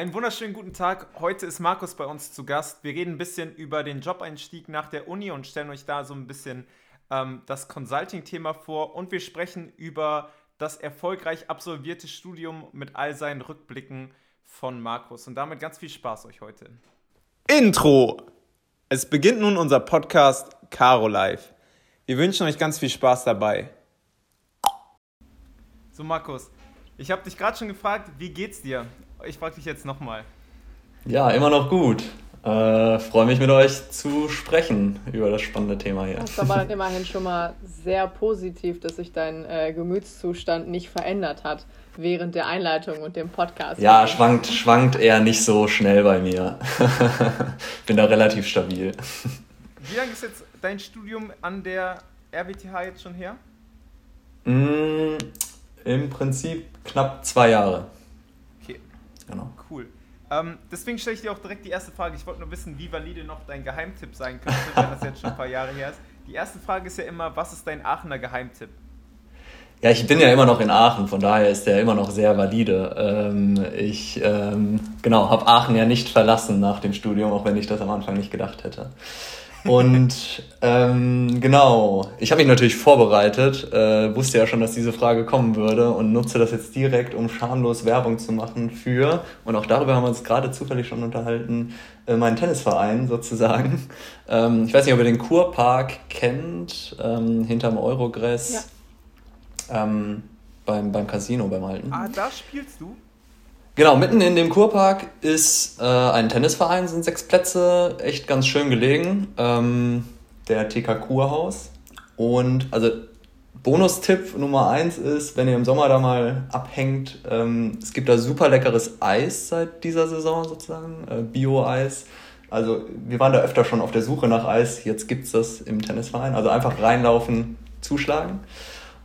Einen wunderschönen guten Tag. Heute ist Markus bei uns zu Gast. Wir reden ein bisschen über den Jobeinstieg nach der Uni und stellen euch da so ein bisschen ähm, das Consulting-Thema vor. Und wir sprechen über das erfolgreich absolvierte Studium mit all seinen Rückblicken von Markus. Und damit ganz viel Spaß euch heute. Intro! Es beginnt nun unser Podcast Caro Live. Wir wünschen euch ganz viel Spaß dabei. So, Markus, ich habe dich gerade schon gefragt, wie geht's dir? Ich frage dich jetzt nochmal. Ja, immer noch gut. Äh, Freue mich mit euch zu sprechen über das spannende Thema hier. Das ist aber immerhin schon mal sehr positiv, dass sich dein äh, Gemütszustand nicht verändert hat während der Einleitung und dem Podcast. Ja, schwankt, schwankt eher nicht so schnell bei mir. Bin da relativ stabil. Wie lange ist jetzt dein Studium an der RWTH jetzt schon her? Mm, Im Prinzip knapp zwei Jahre. Genau. Cool. Ähm, deswegen stelle ich dir auch direkt die erste Frage. Ich wollte nur wissen, wie valide noch dein Geheimtipp sein könnte, wenn das jetzt schon ein paar Jahre her ist. Die erste Frage ist ja immer, was ist dein Aachener Geheimtipp? Ja, ich bin ja immer noch in Aachen, von daher ist der immer noch sehr valide. Ähm, ich ähm, genau habe Aachen ja nicht verlassen nach dem Studium, auch wenn ich das am Anfang nicht gedacht hätte. Und ähm, genau, ich habe mich natürlich vorbereitet, äh, wusste ja schon, dass diese Frage kommen würde und nutze das jetzt direkt, um schamlos Werbung zu machen für, und auch darüber haben wir uns gerade zufällig schon unterhalten, äh, meinen Tennisverein sozusagen. Ähm, ich weiß nicht, ob ihr den Kurpark kennt, ähm, hinterm Eurogress, ja. ähm, beim, beim Casino, beim Alten. Ah, da spielst du? Genau, mitten in dem Kurpark ist äh, ein Tennisverein, sind sechs Plätze, echt ganz schön gelegen. Ähm, der TK Kurhaus. Und also Bonustipp Nummer eins ist, wenn ihr im Sommer da mal abhängt, ähm, es gibt da super leckeres Eis seit dieser Saison sozusagen, äh, Bio-Eis. Also wir waren da öfter schon auf der Suche nach Eis, jetzt gibt es das im Tennisverein. Also einfach reinlaufen, zuschlagen.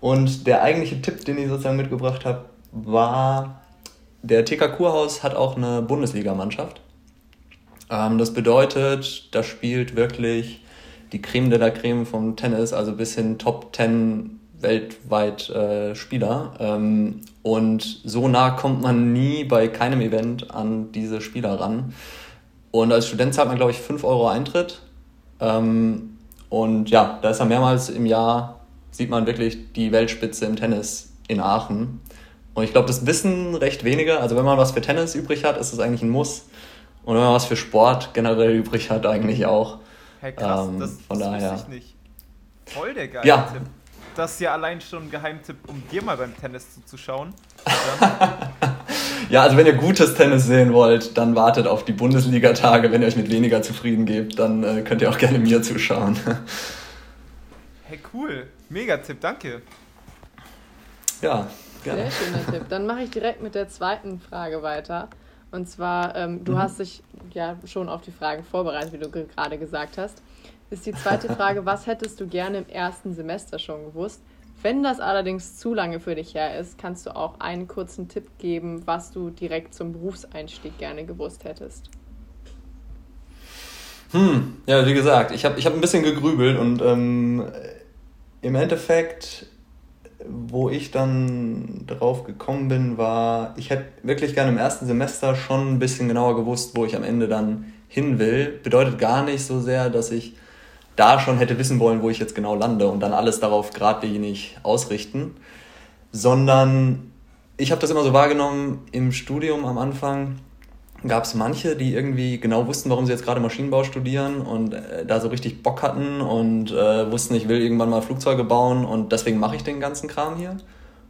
Und der eigentliche Tipp, den ich sozusagen mitgebracht habe, war der TK Kurhaus hat auch eine Bundesligamannschaft. Ähm, das bedeutet, da spielt wirklich die Creme de la Creme vom Tennis, also bis hin Top 10 weltweit äh, Spieler. Ähm, und so nah kommt man nie bei keinem Event an diese Spieler ran. Und als Student zahlt man, glaube ich, 5 Euro Eintritt. Ähm, und ja, da ist er mehrmals im Jahr, sieht man wirklich die Weltspitze im Tennis in Aachen. Und ich glaube, das wissen recht wenige. Also wenn man was für Tennis übrig hat, ist es eigentlich ein Muss. Und wenn man was für Sport generell übrig hat, eigentlich auch. Hey, krass, ähm, das, von das daher. ich nicht. Voll der geile ja. Tipp. Das ist ja allein schon ein Geheimtipp, um dir mal beim Tennis zuzuschauen. ja, also wenn ihr gutes Tennis sehen wollt, dann wartet auf die Bundesliga-Tage. Wenn ihr euch mit weniger zufrieden gebt, dann äh, könnt ihr auch gerne mir zuschauen. hey, cool. Mega Tipp, danke. Ja, Gerne. Sehr schöner Tipp. Dann mache ich direkt mit der zweiten Frage weiter. Und zwar, ähm, du mhm. hast dich ja schon auf die Fragen vorbereitet, wie du gerade gesagt hast. Ist die zweite Frage, was hättest du gerne im ersten Semester schon gewusst? Wenn das allerdings zu lange für dich her ist, kannst du auch einen kurzen Tipp geben, was du direkt zum Berufseinstieg gerne gewusst hättest. Hm, ja, wie gesagt, ich habe ich hab ein bisschen gegrübelt und ähm, im Endeffekt wo ich dann drauf gekommen bin, war, ich hätte wirklich gerne im ersten Semester schon ein bisschen genauer gewusst, wo ich am Ende dann hin will. Bedeutet gar nicht so sehr, dass ich da schon hätte wissen wollen, wo ich jetzt genau lande und dann alles darauf geradlinig ausrichten, sondern ich habe das immer so wahrgenommen im Studium am Anfang, gab es manche, die irgendwie genau wussten, warum sie jetzt gerade Maschinenbau studieren und äh, da so richtig Bock hatten und äh, wussten, ich will irgendwann mal Flugzeuge bauen und deswegen mache ich den ganzen Kram hier.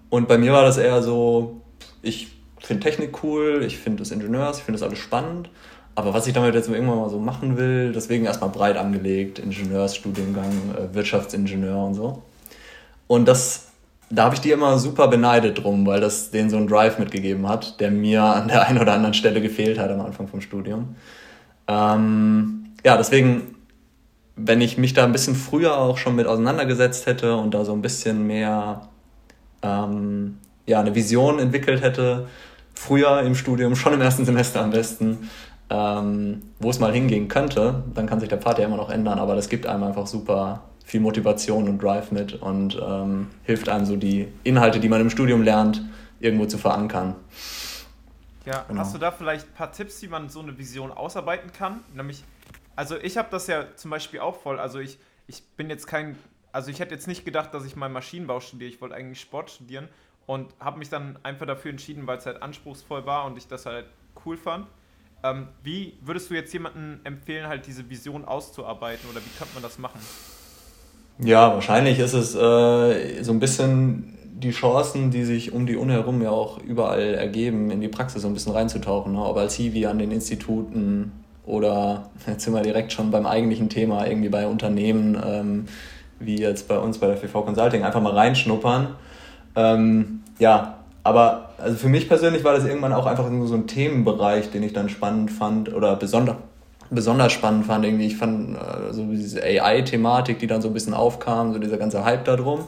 Und bei mir war das eher so, ich finde Technik cool, ich finde das Ingenieurs, ich finde das alles spannend, aber was ich damit jetzt irgendwann mal so machen will, deswegen erstmal breit angelegt, Ingenieursstudiengang, äh, Wirtschaftsingenieur und so. Und das da habe ich die immer super beneidet drum, weil das denen so einen Drive mitgegeben hat, der mir an der einen oder anderen Stelle gefehlt hat am Anfang vom Studium. Ähm, ja, deswegen, wenn ich mich da ein bisschen früher auch schon mit auseinandergesetzt hätte und da so ein bisschen mehr ähm, ja, eine Vision entwickelt hätte, früher im Studium, schon im ersten Semester am besten, ähm, wo es mal hingehen könnte, dann kann sich der Pfad ja immer noch ändern, aber das gibt einem einfach super viel Motivation und Drive mit und ähm, hilft einem so die Inhalte, die man im Studium lernt, irgendwo zu verankern. Ja, genau. hast du da vielleicht ein paar Tipps, wie man so eine Vision ausarbeiten kann? Nämlich, also ich habe das ja zum Beispiel auch voll. Also ich, ich bin jetzt kein, also ich hätte jetzt nicht gedacht, dass ich mal Maschinenbau studiere. Ich wollte eigentlich Sport studieren und habe mich dann einfach dafür entschieden, weil es halt anspruchsvoll war und ich das halt cool fand. Ähm, wie würdest du jetzt jemandem empfehlen, halt diese Vision auszuarbeiten oder wie könnte man das machen? Ja, wahrscheinlich ist es äh, so ein bisschen die Chancen, die sich um die Uni herum ja auch überall ergeben, in die Praxis so ein bisschen reinzutauchen. Ne? Ob als Hiwi an den Instituten oder jetzt sind wir direkt schon beim eigentlichen Thema, irgendwie bei Unternehmen, ähm, wie jetzt bei uns bei der FV Consulting, einfach mal reinschnuppern. Ähm, ja, aber also für mich persönlich war das irgendwann auch einfach nur so ein Themenbereich, den ich dann spannend fand oder besonders besonders spannend fand. Irgendwie, ich fand äh, so diese AI-Thematik, die dann so ein bisschen aufkam, so dieser ganze Hype da drum.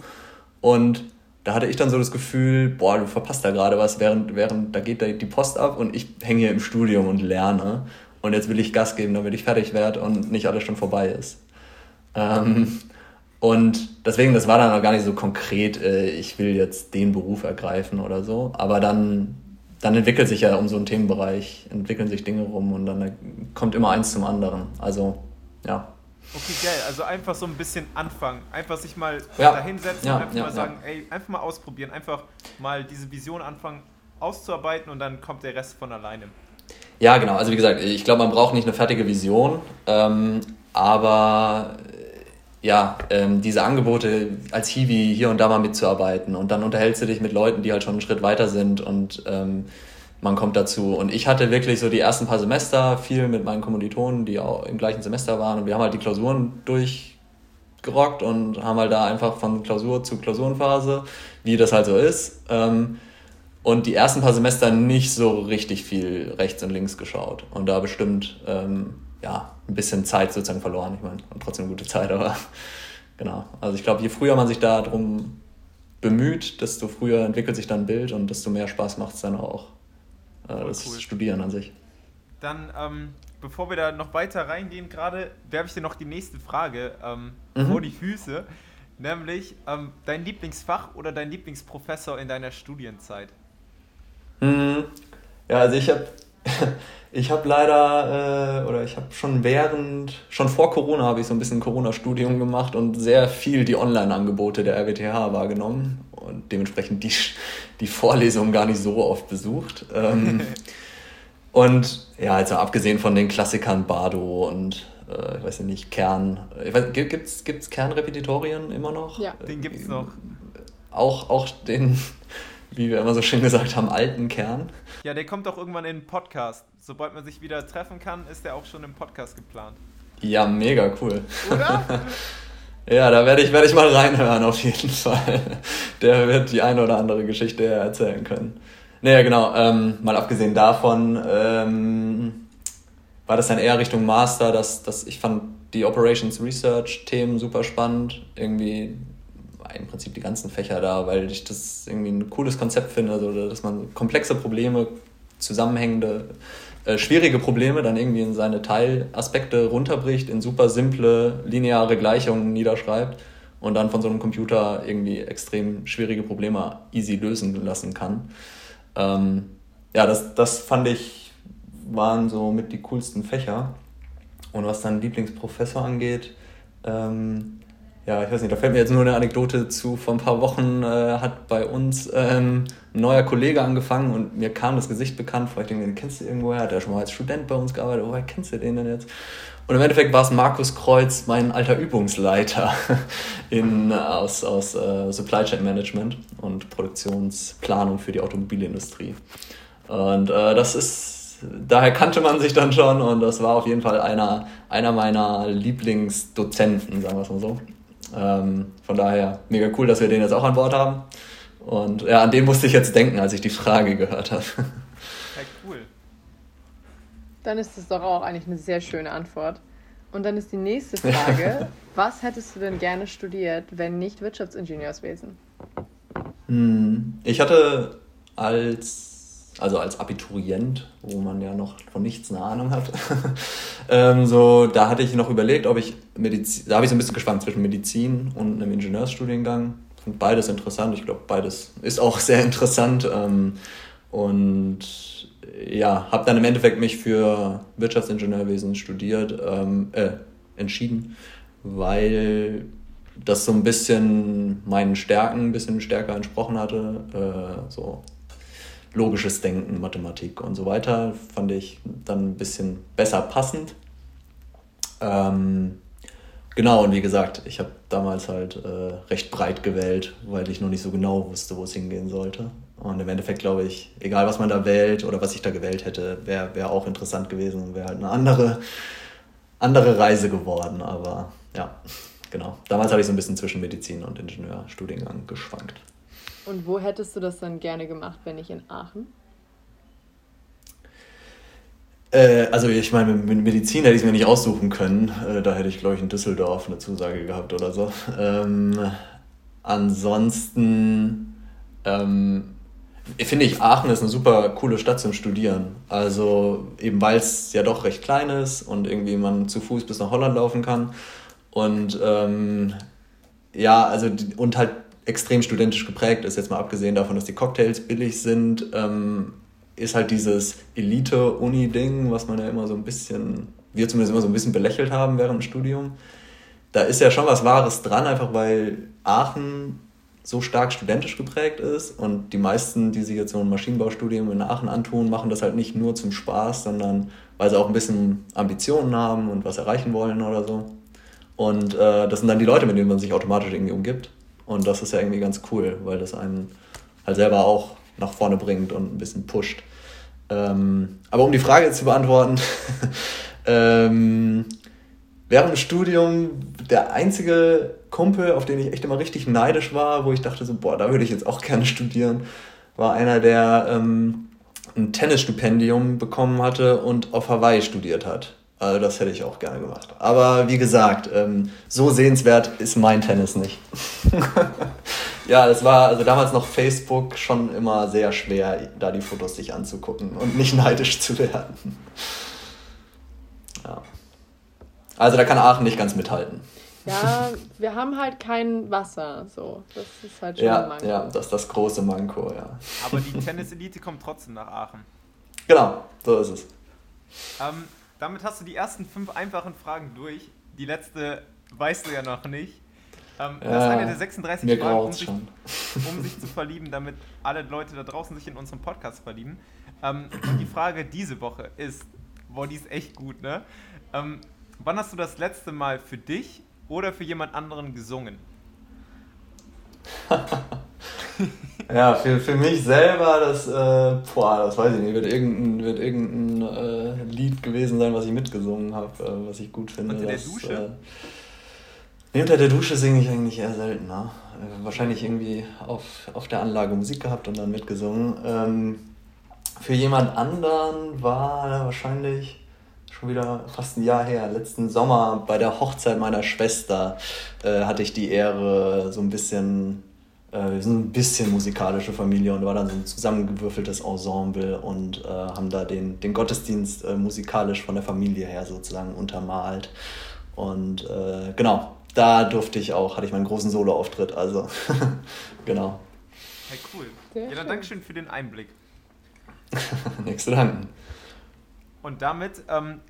Und da hatte ich dann so das Gefühl, boah, du verpasst da gerade was, während, während da geht da die Post ab und ich hänge hier im Studium und lerne. Und jetzt will ich Gas geben, damit ich fertig werde und nicht alles schon vorbei ist. Ähm, und deswegen, das war dann auch gar nicht so konkret, äh, ich will jetzt den Beruf ergreifen oder so. Aber dann, dann entwickelt sich ja um so einen Themenbereich, entwickeln sich Dinge rum und dann kommt immer eins zum anderen. Also, ja. Okay, geil. Also einfach so ein bisschen anfangen. Einfach sich mal ja. dahinsetzen ja, und einfach ja, mal sagen, ey, einfach mal ausprobieren. Einfach mal diese Vision anfangen auszuarbeiten und dann kommt der Rest von alleine. Ja, genau. Also wie gesagt, ich glaube, man braucht nicht eine fertige Vision, ähm, aber ja, ähm, diese Angebote als Hiwi hier und da mal mitzuarbeiten und dann unterhältst du dich mit Leuten, die halt schon einen Schritt weiter sind und ähm, man kommt dazu. Und ich hatte wirklich so die ersten paar Semester viel mit meinen Kommilitonen, die auch im gleichen Semester waren. Und wir haben halt die Klausuren durchgerockt und haben halt da einfach von Klausur zu Klausurenphase, wie das halt so ist. Ähm, und die ersten paar Semester nicht so richtig viel rechts und links geschaut. Und da bestimmt ähm, ja, ein bisschen Zeit sozusagen verloren. Ich meine, trotzdem eine gute Zeit, aber genau. Also ich glaube, je früher man sich darum bemüht, desto früher entwickelt sich dann ein Bild und desto mehr Spaß macht es dann auch äh, das cool. Studieren an sich. Dann, ähm, bevor wir da noch weiter reingehen, gerade werfe ich dir noch die nächste Frage ähm, mhm. vor die Füße. Nämlich ähm, dein Lieblingsfach oder dein Lieblingsprofessor in deiner Studienzeit? Mhm. Ja, also ich habe ich habe leider, äh, oder ich habe schon während, schon vor Corona habe ich so ein bisschen Corona-Studium gemacht und sehr viel die Online-Angebote der RWTH wahrgenommen und dementsprechend die, die Vorlesungen gar nicht so oft besucht. Ähm, und ja, also abgesehen von den Klassikern Bardo und äh, ich weiß nicht, Kern. Gibt es Kernrepetitorien immer noch? Ja, den gibt es noch. Auch, auch den, wie wir immer so schön gesagt haben, alten Kern. Ja, der kommt auch irgendwann in den Podcast. Sobald man sich wieder treffen kann, ist der auch schon im Podcast geplant. Ja, mega cool. Oder? ja, da werde ich, werd ich mal reinhören auf jeden Fall. Der wird die eine oder andere Geschichte erzählen können. Naja, genau. Ähm, mal abgesehen davon ähm, war das dann eher Richtung Master, dass, dass ich fand die Operations Research Themen super spannend. Irgendwie im Prinzip die ganzen Fächer da, weil ich das irgendwie ein cooles Konzept finde, also, dass man komplexe Probleme, zusammenhängende, äh, schwierige Probleme dann irgendwie in seine Teilaspekte runterbricht, in super simple, lineare Gleichungen niederschreibt und dann von so einem Computer irgendwie extrem schwierige Probleme easy lösen lassen kann. Ähm, ja, das, das fand ich, waren so mit die coolsten Fächer. Und was dann Lieblingsprofessor angeht, ähm, ja, ich weiß nicht, da fällt mir jetzt nur eine Anekdote zu. Vor ein paar Wochen äh, hat bei uns ähm, ein neuer Kollege angefangen und mir kam das Gesicht bekannt. Vielleicht den kennst du irgendwoher, hat er schon mal als Student bei uns gearbeitet. Woher kennst du den denn jetzt? Und im Endeffekt war es Markus Kreuz, mein alter Übungsleiter in, aus, aus uh, Supply Chain Management und Produktionsplanung für die Automobilindustrie. Und uh, das ist, daher kannte man sich dann schon und das war auf jeden Fall einer, einer meiner Lieblingsdozenten, sagen wir es mal so. Ähm, von daher mega cool, dass wir den jetzt auch an Bord haben. Und ja, an den musste ich jetzt denken, als ich die Frage gehört habe. Ja, cool. Dann ist das doch auch eigentlich eine sehr schöne Antwort. Und dann ist die nächste Frage: Was hättest du denn gerne studiert, wenn nicht Wirtschaftsingenieurswesen? Hm, ich hatte als also als Abiturient, wo man ja noch von nichts eine Ahnung hat. ähm, so, da hatte ich noch überlegt, ob ich Medizin, da habe ich so ein bisschen gespannt zwischen Medizin und einem Ingenieursstudiengang. Finde beides interessant. Ich glaube, beides ist auch sehr interessant. Ähm, und ja, habe dann im Endeffekt mich für Wirtschaftsingenieurwesen studiert, ähm, äh, entschieden, weil das so ein bisschen meinen Stärken ein bisschen stärker entsprochen hatte. Äh, so logisches Denken, Mathematik und so weiter fand ich dann ein bisschen besser passend. Ähm, genau, und wie gesagt, ich habe damals halt äh, recht breit gewählt, weil ich noch nicht so genau wusste, wo es hingehen sollte. Und im Endeffekt glaube ich, egal was man da wählt oder was ich da gewählt hätte, wäre wär auch interessant gewesen und wäre halt eine andere, andere Reise geworden. Aber ja, genau. Damals habe ich so ein bisschen zwischen Medizin und Ingenieurstudiengang geschwankt. Und wo hättest du das dann gerne gemacht, wenn nicht in Aachen? Äh, also ich meine, mit Medizin hätte ich es mir nicht aussuchen können. Äh, da hätte ich, glaube ich, in Düsseldorf eine Zusage gehabt oder so. Ähm, ansonsten ähm, finde ich, Aachen ist eine super coole Stadt zum Studieren. Also eben weil es ja doch recht klein ist und irgendwie man zu Fuß bis nach Holland laufen kann. Und ähm, ja, also und halt extrem studentisch geprägt ist, jetzt mal abgesehen davon, dass die Cocktails billig sind, ähm, ist halt dieses Elite-Uni-Ding, was man ja immer so ein bisschen, wir zumindest immer so ein bisschen belächelt haben während dem Studium. Da ist ja schon was Wahres dran, einfach weil Aachen so stark studentisch geprägt ist und die meisten, die sich jetzt so ein Maschinenbaustudium in Aachen antun, machen das halt nicht nur zum Spaß, sondern weil sie auch ein bisschen Ambitionen haben und was erreichen wollen oder so. Und äh, das sind dann die Leute, mit denen man sich automatisch irgendwie umgibt. Und das ist ja irgendwie ganz cool, weil das einen halt selber auch nach vorne bringt und ein bisschen pusht. Ähm, aber um die Frage jetzt zu beantworten, ähm, während dem Studium der einzige Kumpel, auf den ich echt immer richtig neidisch war, wo ich dachte so, boah, da würde ich jetzt auch gerne studieren, war einer, der ähm, ein Tennisstipendium bekommen hatte und auf Hawaii studiert hat. Also das hätte ich auch gerne gemacht. Aber wie gesagt, ähm, so sehenswert ist mein Tennis nicht. ja, es war also damals noch Facebook schon immer sehr schwer, da die Fotos sich anzugucken und nicht neidisch zu werden. Ja. Also da kann Aachen nicht ganz mithalten. Ja, wir haben halt kein Wasser, so. Das ist halt schon ja, ein Manko. Ja, das ist das große Manko, ja. Aber die Tennis-Elite kommt trotzdem nach Aachen. Genau, so ist es. Ähm, damit hast du die ersten fünf einfachen Fragen durch. Die letzte weißt du ja noch nicht. Ähm, ja, das ist eine der 36 Fragen, um sich, um sich, zu verlieben, damit alle Leute da draußen sich in unserem Podcast verlieben. Ähm, und die Frage diese Woche ist, boah, die ist echt gut, ne? Ähm, wann hast du das letzte Mal für dich oder für jemand anderen gesungen? ja, für, für mich selber, das, äh, boah, das weiß ich nicht, wird irgendein, wird irgendein äh, Lied gewesen sein, was ich mitgesungen habe, äh, was ich gut finde. Unter der Dusche? Äh, unter der Dusche singe ich eigentlich eher selten. Ne? wahrscheinlich irgendwie auf, auf der Anlage Musik gehabt und dann mitgesungen. Ähm, für jemand anderen war wahrscheinlich schon wieder fast ein Jahr her. Letzten Sommer bei der Hochzeit meiner Schwester äh, hatte ich die Ehre, so ein bisschen, äh, wir sind ein bisschen musikalische Familie und war dann so ein zusammengewürfeltes Ensemble und äh, haben da den, den Gottesdienst äh, musikalisch von der Familie her sozusagen untermalt. Und äh, genau, da durfte ich auch, hatte ich meinen großen Solo-Auftritt, also genau. Hey, cool. Sehr ja, dann Dankeschön für den Einblick. Nichts zu danken. Und damit ähm,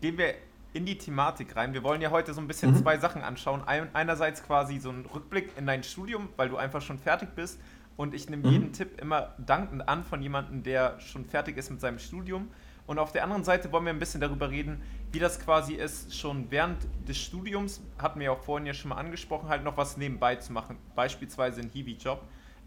gehen wir in die Thematik rein. Wir wollen ja heute so ein bisschen mhm. zwei Sachen anschauen. Ein, einerseits quasi so einen Rückblick in dein Studium, weil du einfach schon fertig bist. Und ich nehme mhm. jeden Tipp immer dankend an von jemandem, der schon fertig ist mit seinem Studium. Und auf der anderen Seite wollen wir ein bisschen darüber reden, wie das quasi ist, schon während des Studiums, hatten wir ja auch vorhin ja schon mal angesprochen, halt noch was nebenbei zu machen. Beispielsweise ein Hiwi-Job.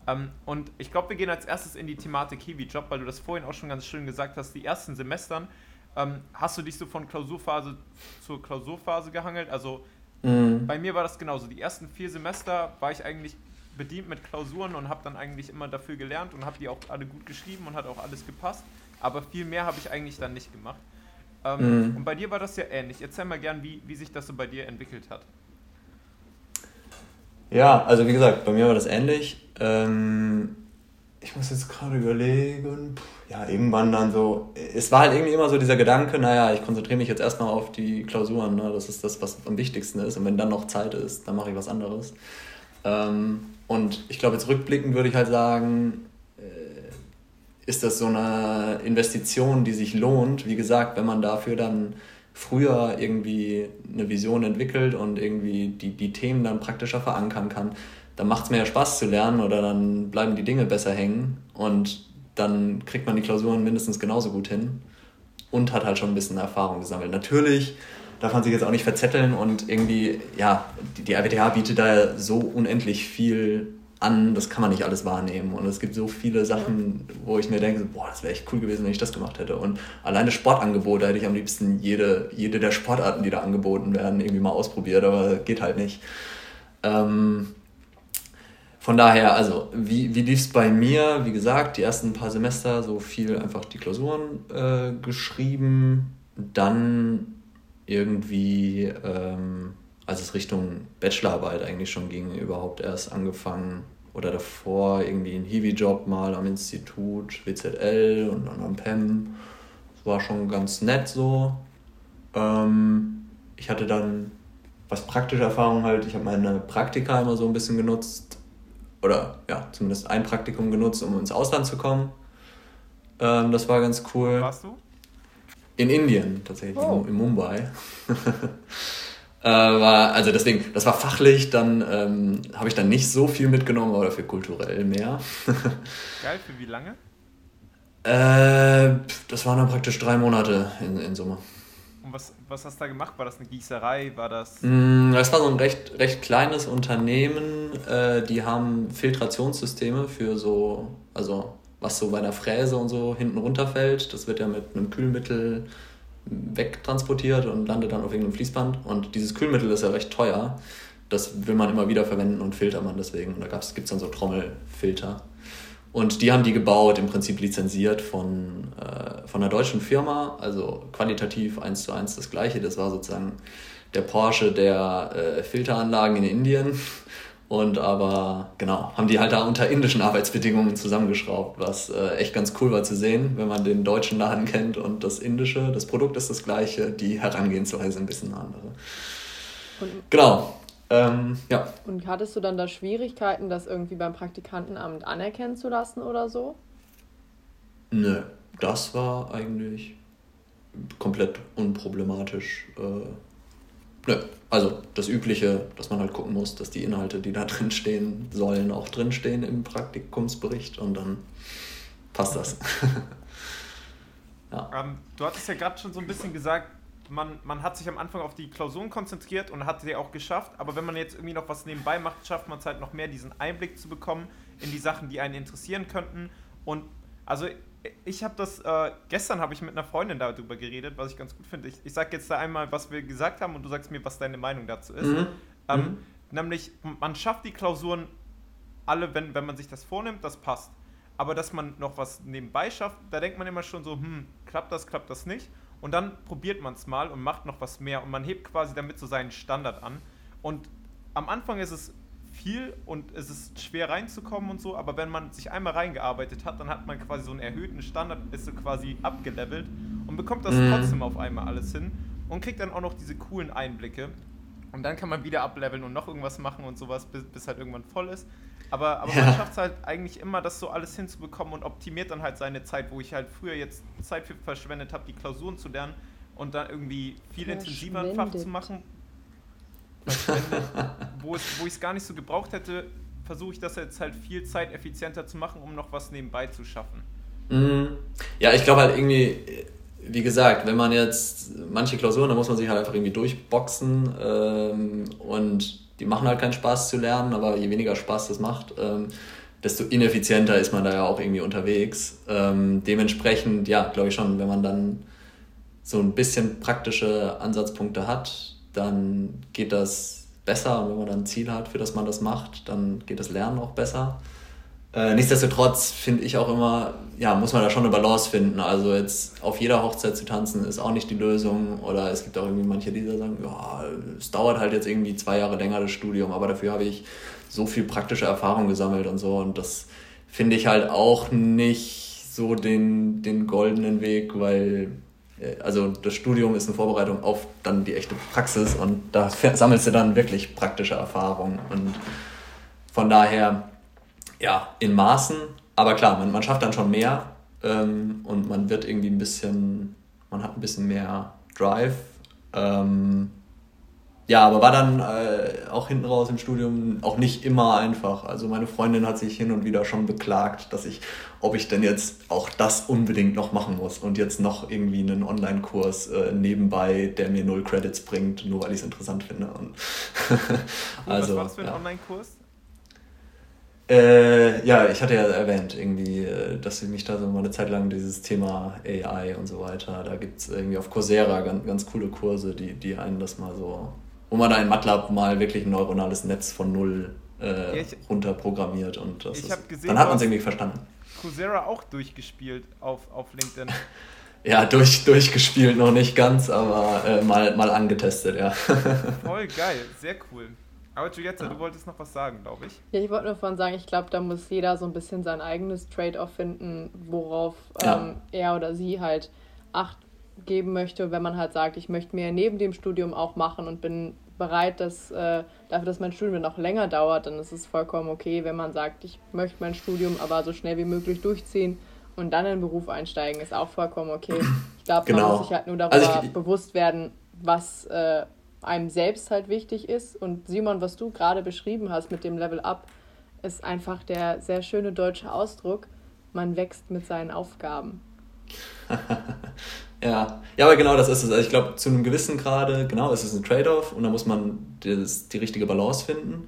Ähm, und ich glaube, wir gehen als erstes in die Thematik Hiwi-Job, weil du das vorhin auch schon ganz schön gesagt hast. Die ersten Semestern ähm, hast du dich so von Klausurphase zur Klausurphase gehangelt? Also mhm. bei mir war das genauso. Die ersten vier Semester war ich eigentlich bedient mit Klausuren und habe dann eigentlich immer dafür gelernt und habe die auch alle gut geschrieben und hat auch alles gepasst. Aber viel mehr habe ich eigentlich dann nicht gemacht. Ähm, mhm. Und bei dir war das ja ähnlich. Erzähl mal gern, wie, wie sich das so bei dir entwickelt hat. Ja, also wie gesagt, bei mir war das ähnlich. Ähm, ich muss jetzt gerade überlegen. Ja, irgendwann dann so. Es war halt irgendwie immer so dieser Gedanke, naja, ich konzentriere mich jetzt erstmal auf die Klausuren. Ne? Das ist das, was am wichtigsten ist. Und wenn dann noch Zeit ist, dann mache ich was anderes. Ähm, und ich glaube, jetzt rückblickend würde ich halt sagen, äh, ist das so eine Investition, die sich lohnt. Wie gesagt, wenn man dafür dann früher irgendwie eine Vision entwickelt und irgendwie die, die Themen dann praktischer verankern kann, dann macht es mehr Spaß zu lernen oder dann bleiben die Dinge besser hängen und dann kriegt man die Klausuren mindestens genauso gut hin und hat halt schon ein bisschen Erfahrung gesammelt. Natürlich darf man sich jetzt auch nicht verzetteln und irgendwie, ja, die, die RWTH bietet da so unendlich viel an, das kann man nicht alles wahrnehmen. Und es gibt so viele Sachen, wo ich mir denke, boah, das wäre echt cool gewesen, wenn ich das gemacht hätte. Und alleine Sportangebote hätte ich am liebsten jede, jede der Sportarten, die da angeboten werden, irgendwie mal ausprobiert, aber geht halt nicht. Ähm, von daher, also, wie, wie lief es bei mir? Wie gesagt, die ersten paar Semester so viel einfach die Klausuren äh, geschrieben, dann irgendwie, ähm, als es Richtung Bachelorarbeit eigentlich schon ging, überhaupt erst angefangen oder davor irgendwie einen Hiwi-Job mal am Institut WZL und dann am PEM. Das war schon ganz nett so. Ähm, ich hatte dann, was praktische Erfahrung halt, ich habe meine Praktika immer so ein bisschen genutzt, oder ja, zumindest ein Praktikum genutzt, um ins Ausland zu kommen. Ähm, das war ganz cool. Warst du? In Indien, tatsächlich, oh. in, in Mumbai. äh, war, also deswegen, das war fachlich, dann ähm, habe ich dann nicht so viel mitgenommen, aber dafür kulturell mehr. Geil, für wie lange? Äh, das waren dann praktisch drei Monate in, in Summe. Was, hast du da gemacht? War das eine Gießerei? War das. Mm, das war so ein recht, recht kleines Unternehmen. Äh, die haben Filtrationssysteme für so, also was so bei der Fräse und so hinten runterfällt. Das wird ja mit einem Kühlmittel wegtransportiert und landet dann auf irgendeinem Fließband. Und dieses Kühlmittel ist ja recht teuer. Das will man immer wieder verwenden und filtert man deswegen. Und da gibt es dann so Trommelfilter. Und die haben die gebaut, im Prinzip lizenziert von, äh, von einer deutschen Firma, also qualitativ eins zu eins das gleiche. Das war sozusagen der Porsche der äh, Filteranlagen in Indien. Und aber, genau, haben die halt da unter indischen Arbeitsbedingungen zusammengeschraubt, was äh, echt ganz cool war zu sehen, wenn man den deutschen Laden kennt und das indische. Das Produkt ist das gleiche, die Herangehensweise ein bisschen andere. Und genau, ähm, ja. Und hattest du dann da Schwierigkeiten, das irgendwie beim Praktikantenamt anerkennen zu lassen oder so? Nö, das war eigentlich komplett unproblematisch. Äh, nö, also das Übliche, dass man halt gucken muss, dass die Inhalte, die da drin stehen sollen, auch drin stehen im Praktikumsbericht und dann passt das. ja. Ähm, du hattest ja gerade schon so ein bisschen gesagt, man, man hat sich am Anfang auf die Klausuren konzentriert und hat sie auch geschafft, aber wenn man jetzt irgendwie noch was nebenbei macht, schafft man es halt noch mehr, diesen Einblick zu bekommen in die Sachen, die einen interessieren könnten. Und also ich habe das, äh, gestern habe ich mit einer Freundin darüber geredet, was ich ganz gut finde. Ich, ich sage jetzt da einmal, was wir gesagt haben und du sagst mir, was deine Meinung dazu ist. Mhm. Ähm, mhm. Nämlich, man schafft die Klausuren alle, wenn, wenn man sich das vornimmt, das passt. Aber dass man noch was nebenbei schafft, da denkt man immer schon so, hm, klappt das, klappt das nicht. Und dann probiert man es mal und macht noch was mehr und man hebt quasi damit so seinen Standard an. Und am Anfang ist es viel und es ist schwer reinzukommen und so, aber wenn man sich einmal reingearbeitet hat, dann hat man quasi so einen erhöhten Standard, ist so quasi abgelevelt und bekommt das mhm. trotzdem auf einmal alles hin und kriegt dann auch noch diese coolen Einblicke. Und dann kann man wieder ableveln und noch irgendwas machen und sowas, bis, bis halt irgendwann voll ist. Aber, aber ja. man schafft es halt eigentlich immer, das so alles hinzubekommen und optimiert dann halt seine Zeit, wo ich halt früher jetzt Zeit für verschwendet habe, die Klausuren zu lernen und dann irgendwie viel intensiver ein Fach zu machen. wo, es, wo ich es gar nicht so gebraucht hätte, versuche ich das jetzt halt viel zeiteffizienter zu machen, um noch was nebenbei zu schaffen. Mhm. Ja, ich glaube halt irgendwie, wie gesagt, wenn man jetzt manche Klausuren, da muss man sich halt einfach irgendwie durchboxen ähm, und die machen halt keinen Spaß zu lernen, aber je weniger Spaß das macht, ähm, desto ineffizienter ist man da ja auch irgendwie unterwegs. Ähm, dementsprechend, ja, glaube ich schon, wenn man dann so ein bisschen praktische Ansatzpunkte hat, dann geht das besser. Und wenn man dann ein Ziel hat, für das man das macht, dann geht das Lernen auch besser. Äh, nichtsdestotrotz finde ich auch immer, ja, muss man da schon eine Balance finden. Also jetzt auf jeder Hochzeit zu tanzen ist auch nicht die Lösung. Oder es gibt auch irgendwie manche, die sagen, ja, es dauert halt jetzt irgendwie zwei Jahre länger das Studium, aber dafür habe ich so viel praktische Erfahrung gesammelt und so. Und das finde ich halt auch nicht so den, den goldenen Weg, weil also das Studium ist eine Vorbereitung auf dann die echte Praxis und da sammelst du dann wirklich praktische Erfahrung. Und von daher ja, in Maßen, aber klar, man, man schafft dann schon mehr, äh, ähm, und man wird irgendwie ein bisschen, man hat ein bisschen mehr Drive. Ähm, ja, aber war dann äh, auch hinten raus im Studium auch nicht immer einfach. Also meine Freundin hat sich hin und wieder schon beklagt, dass ich, ob ich denn jetzt auch das unbedingt noch machen muss und jetzt noch irgendwie einen Online-Kurs äh, nebenbei, der mir null Credits bringt, nur weil ich es interessant finde. Und also, was war das für ein ja. Online-Kurs? Äh, ja, ich hatte ja erwähnt, irgendwie, äh, dass ich mich da so mal eine Zeit lang dieses Thema AI und so weiter, da gibt es irgendwie auf Coursera ganz, ganz coole Kurse, die, die einen das mal so wo man da in MATLAB mal wirklich ein neuronales Netz von null äh, ja, runter programmiert und das ist, gesehen, dann hat man es irgendwie verstanden. Coursera auch durchgespielt auf, auf LinkedIn. ja, durch, durchgespielt noch nicht ganz, aber äh, mal, mal angetestet, ja. Voll geil, sehr cool. Aber Giulietta, ja. du wolltest noch was sagen, glaube ich. Ja, ich wollte nur von sagen, ich glaube, da muss jeder so ein bisschen sein eigenes Trade-off finden, worauf ja. ähm, er oder sie halt Acht geben möchte, wenn man halt sagt, ich möchte mehr neben dem Studium auch machen und bin bereit, dass äh, dafür, dass mein Studium noch länger dauert, dann ist es vollkommen okay, wenn man sagt, ich möchte mein Studium aber so schnell wie möglich durchziehen und dann in den Beruf einsteigen, ist auch vollkommen okay. Ich glaube, genau. man muss sich halt nur darüber also ich, bewusst werden, was äh, einem selbst halt wichtig ist. Und Simon, was du gerade beschrieben hast mit dem Level Up, ist einfach der sehr schöne deutsche Ausdruck, man wächst mit seinen Aufgaben. Ja, ja, aber genau das ist es. Also ich glaube, zu einem gewissen Grade, genau, ist es ein Trade-off und da muss man das, die richtige Balance finden.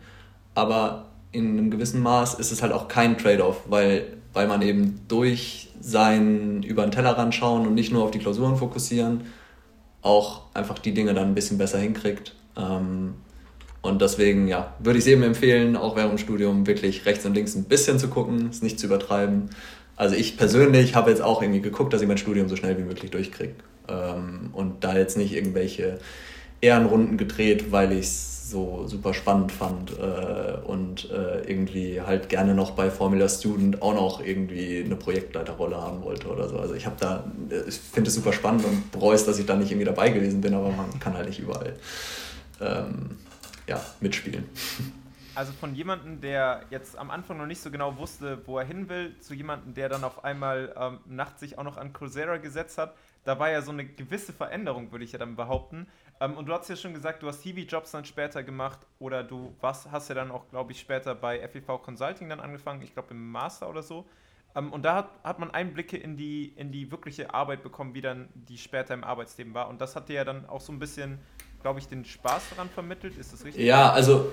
Aber in einem gewissen Maß ist es halt auch kein Trade-off, weil, weil man eben durch sein über den Tellerrand schauen und nicht nur auf die Klausuren fokussieren, auch einfach die Dinge dann ein bisschen besser hinkriegt. Ähm, und deswegen, ja, würde ich es eben empfehlen, auch während dem Studium wirklich rechts und links ein bisschen zu gucken, es nicht zu übertreiben also ich persönlich habe jetzt auch irgendwie geguckt, dass ich mein Studium so schnell wie möglich durchkriege. Ähm, und da jetzt nicht irgendwelche Ehrenrunden gedreht, weil ich es so super spannend fand äh, und äh, irgendwie halt gerne noch bei Formula Student auch noch irgendwie eine Projektleiterrolle haben wollte oder so. Also ich habe da, ich finde es super spannend und bereue es, dass ich da nicht irgendwie dabei gewesen bin, aber man kann halt nicht überall ähm, ja, mitspielen. also von jemandem, der jetzt am Anfang noch nicht so genau wusste, wo er hin will, zu jemandem, der dann auf einmal ähm, nachts sich auch noch an Coursera gesetzt hat, da war ja so eine gewisse Veränderung, würde ich ja dann behaupten. Ähm, und du hast ja schon gesagt, du hast Hiwi-Jobs dann später gemacht oder du warst, hast ja dann auch, glaube ich, später bei FEV Consulting dann angefangen, ich glaube im Master oder so. Ähm, und da hat, hat man Einblicke in die, in die wirkliche Arbeit bekommen, wie dann die später im Arbeitsleben war. Und das hat dir ja dann auch so ein bisschen, glaube ich, den Spaß daran vermittelt. Ist das richtig? Ja, also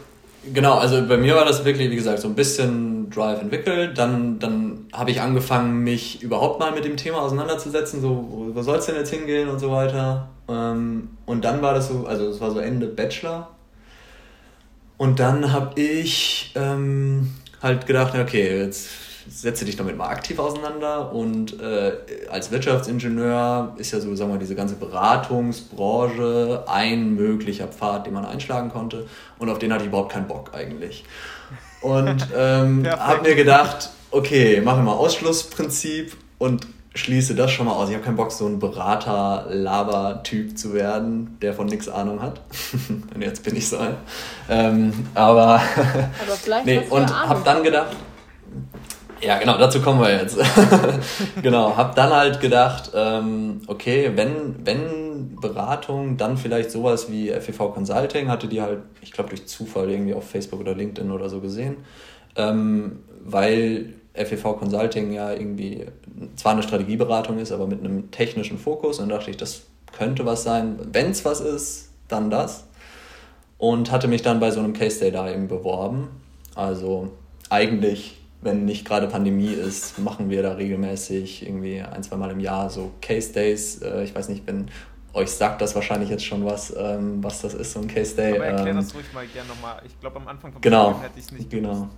Genau, also bei mir war das wirklich, wie gesagt, so ein bisschen Drive entwickelt. Dann, dann habe ich angefangen, mich überhaupt mal mit dem Thema auseinanderzusetzen, so, wo, wo soll es denn jetzt hingehen und so weiter. Ähm, und dann war das so, also es war so Ende Bachelor. Und dann habe ich ähm, halt gedacht, okay, jetzt setze dich damit mal aktiv auseinander und äh, als Wirtschaftsingenieur ist ja so, sagen wir, diese ganze Beratungsbranche ein möglicher Pfad, den man einschlagen konnte und auf den hatte ich überhaupt keinen Bock eigentlich. Und ähm, habe mir gedacht, okay, machen wir mal Ausschlussprinzip und schließe das schon mal aus. Ich habe keinen Bock, so ein Berater-Laber-Typ zu werden, der von nichts Ahnung hat. und jetzt bin ich so ein. Ähm, aber, aber vielleicht nee, und habe dann gedacht, ja, genau, dazu kommen wir jetzt. genau, hab dann halt gedacht, ähm, okay, wenn, wenn Beratung, dann vielleicht sowas wie FEV Consulting, hatte die halt, ich glaube, durch Zufall irgendwie auf Facebook oder LinkedIn oder so gesehen, ähm, weil FEV Consulting ja irgendwie zwar eine Strategieberatung ist, aber mit einem technischen Fokus und dachte ich, das könnte was sein. Wenn es was ist, dann das. Und hatte mich dann bei so einem Case Day da eben beworben. Also eigentlich wenn nicht gerade Pandemie ist, machen wir da regelmäßig irgendwie ein, zwei Mal im Jahr so Case Days. Äh, ich weiß nicht, wenn euch sagt das wahrscheinlich jetzt schon was, ähm, was das ist, so ein Case Day. Aber erklär ähm, das ruhig mal gerne nochmal. Ich glaube, am Anfang vom genau, hätte ich es nicht Genau. Gewusst.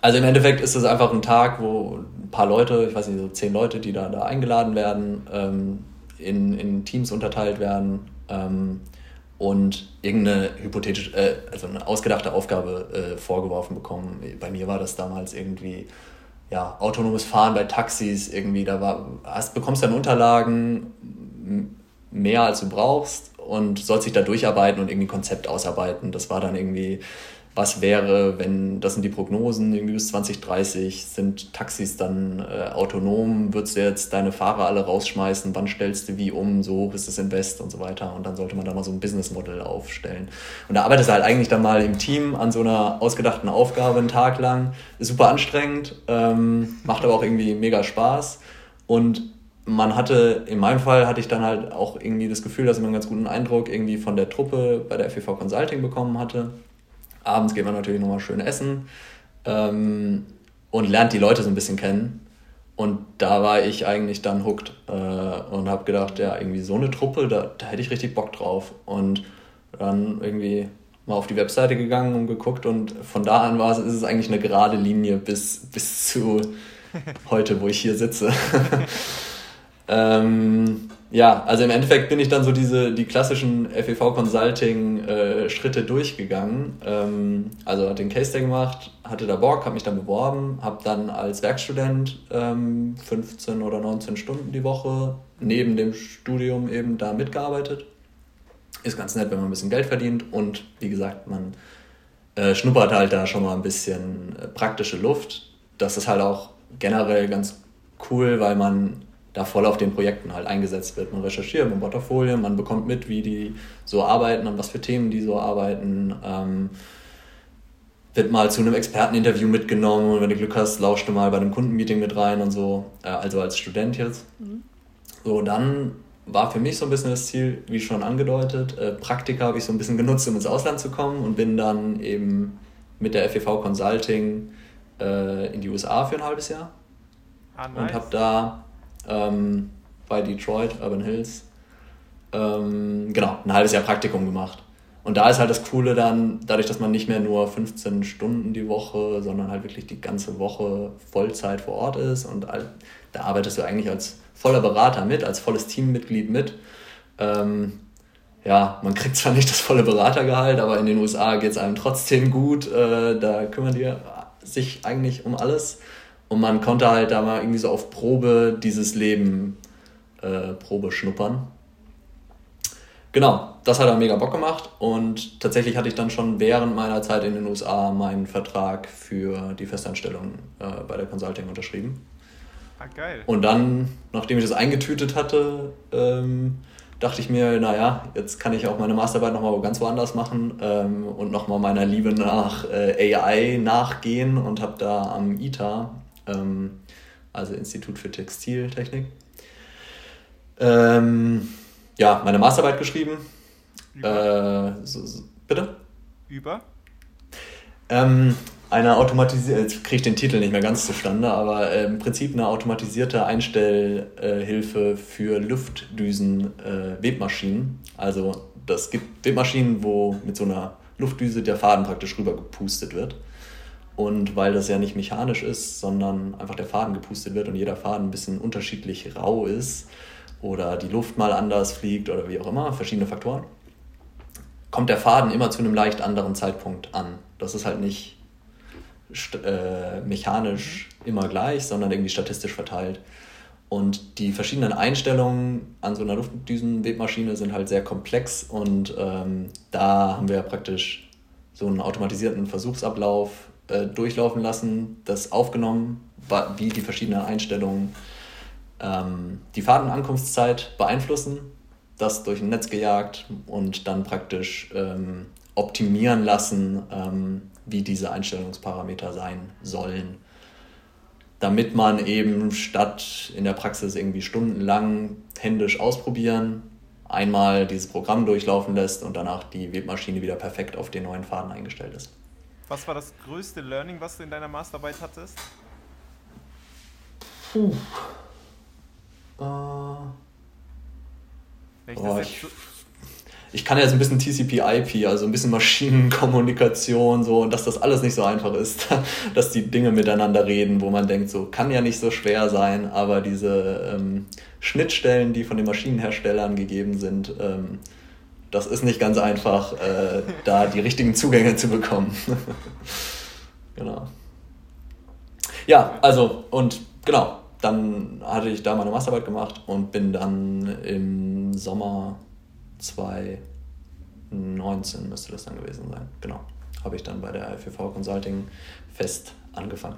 Also im Endeffekt ist es einfach ein Tag, wo ein paar Leute, ich weiß nicht, so zehn Leute, die da, da eingeladen werden, ähm, in, in Teams unterteilt werden ähm, und irgendeine hypothetische, äh, also eine ausgedachte Aufgabe äh, vorgeworfen bekommen. Bei mir war das damals irgendwie ja, autonomes Fahren bei Taxis irgendwie. Da war, hast, bekommst dann Unterlagen mehr als du brauchst und sollst dich da durcharbeiten und irgendwie ein Konzept ausarbeiten. Das war dann irgendwie was wäre, wenn, das sind die Prognosen, irgendwie bis 2030 sind Taxis dann äh, autonom, würdest du jetzt deine Fahrer alle rausschmeißen, wann stellst du wie um, so hoch ist das Invest und so weiter. Und dann sollte man da mal so ein Businessmodell aufstellen. Und da arbeitest du halt eigentlich dann mal im Team an so einer ausgedachten Aufgabe einen Tag lang, ist super anstrengend, ähm, macht aber auch irgendwie mega Spaß. Und man hatte, in meinem Fall hatte ich dann halt auch irgendwie das Gefühl, dass man einen ganz guten Eindruck irgendwie von der Truppe bei der FEV Consulting bekommen hatte Abends geht man natürlich nochmal schön essen ähm, und lernt die Leute so ein bisschen kennen. Und da war ich eigentlich dann hooked äh, und habe gedacht, ja, irgendwie so eine Truppe, da, da hätte ich richtig Bock drauf. Und dann irgendwie mal auf die Webseite gegangen und geguckt und von da an war es, ist es eigentlich eine gerade Linie bis, bis zu heute, wo ich hier sitze. ähm, ja, also im Endeffekt bin ich dann so diese, die klassischen FEV Consulting äh, Schritte durchgegangen. Ähm, also hat den Case Day gemacht, hatte da Bock, habe mich dann beworben, habe dann als Werkstudent ähm, 15 oder 19 Stunden die Woche neben dem Studium eben da mitgearbeitet. Ist ganz nett, wenn man ein bisschen Geld verdient und wie gesagt, man äh, schnuppert halt da schon mal ein bisschen äh, praktische Luft. Das ist halt auch generell ganz cool, weil man da voll auf den Projekten halt eingesetzt wird. Man recherchiert, man Portfolien, man bekommt mit, wie die so arbeiten, an was für Themen die so arbeiten. Ähm, wird mal zu einem Experteninterview mitgenommen und wenn du Glück hast, lauscht du mal bei einem Kundenmeeting mit rein und so, äh, also als Student jetzt. Mhm. So, dann war für mich so ein bisschen das Ziel, wie schon angedeutet, äh, Praktika habe ich so ein bisschen genutzt, um ins Ausland zu kommen und bin dann eben mit der FEV Consulting äh, in die USA für ein halbes Jahr. Ah, nice. Und habe da ähm, bei Detroit, Urban Hills. Ähm, genau, ein halbes Jahr Praktikum gemacht. Und da ist halt das Coole dann, dadurch, dass man nicht mehr nur 15 Stunden die Woche, sondern halt wirklich die ganze Woche Vollzeit vor Ort ist und da arbeitest du eigentlich als voller Berater mit, als volles Teammitglied mit. Ähm, ja, man kriegt zwar nicht das volle Beratergehalt, aber in den USA geht es einem trotzdem gut. Äh, da kümmern die sich eigentlich um alles. Und man konnte halt da mal irgendwie so auf Probe dieses Leben äh, Probe schnuppern. Genau, das hat dann mega Bock gemacht und tatsächlich hatte ich dann schon während meiner Zeit in den USA meinen Vertrag für die Festanstellung äh, bei der Consulting unterschrieben. Ah, geil. Und dann, nachdem ich das eingetütet hatte, ähm, dachte ich mir, naja, jetzt kann ich auch meine Masterarbeit nochmal ganz woanders machen ähm, und nochmal meiner Liebe nach äh, AI nachgehen und habe da am ITA ähm, also Institut für Textiltechnik. Ähm, ja, meine Masterarbeit geschrieben. Über? Äh, so, so, bitte? Über? Ähm, eine automatisierte, jetzt kriege ich den Titel nicht mehr ganz zustande, aber äh, im Prinzip eine automatisierte Einstellhilfe für Luftdüsen-Webmaschinen. Äh, also das gibt Webmaschinen, wo mit so einer Luftdüse der Faden praktisch rüber gepustet wird. Und weil das ja nicht mechanisch ist, sondern einfach der Faden gepustet wird und jeder Faden ein bisschen unterschiedlich rau ist oder die Luft mal anders fliegt oder wie auch immer, verschiedene Faktoren, kommt der Faden immer zu einem leicht anderen Zeitpunkt an. Das ist halt nicht äh, mechanisch immer gleich, sondern irgendwie statistisch verteilt. Und die verschiedenen Einstellungen an so einer Luftdüsenwebmaschine sind halt sehr komplex und ähm, da haben wir praktisch so einen automatisierten Versuchsablauf äh, durchlaufen lassen, das aufgenommen, wie die verschiedenen Einstellungen ähm, die Fahrtenankunftszeit beeinflussen, das durch ein Netz gejagt und dann praktisch ähm, optimieren lassen, ähm, wie diese Einstellungsparameter sein sollen. Damit man eben statt in der Praxis irgendwie stundenlang händisch ausprobieren, einmal dieses Programm durchlaufen lässt und danach die Webmaschine wieder perfekt auf den neuen Faden eingestellt ist. Was war das größte Learning, was du in deiner Masterarbeit hattest? Puh. Äh. Oh, ich, ich kann jetzt ein bisschen TCP/IP, also ein bisschen Maschinenkommunikation, so und dass das alles nicht so einfach ist, dass die Dinge miteinander reden, wo man denkt, so kann ja nicht so schwer sein, aber diese ähm, Schnittstellen, die von den Maschinenherstellern gegeben sind, ähm, das ist nicht ganz einfach, äh, da die richtigen Zugänge zu bekommen. genau. Ja, also, und genau, dann hatte ich da meine Masterarbeit gemacht und bin dann im Sommer 2019 müsste das dann gewesen sein. Genau. habe ich dann bei der FEV Consulting fest angefangen.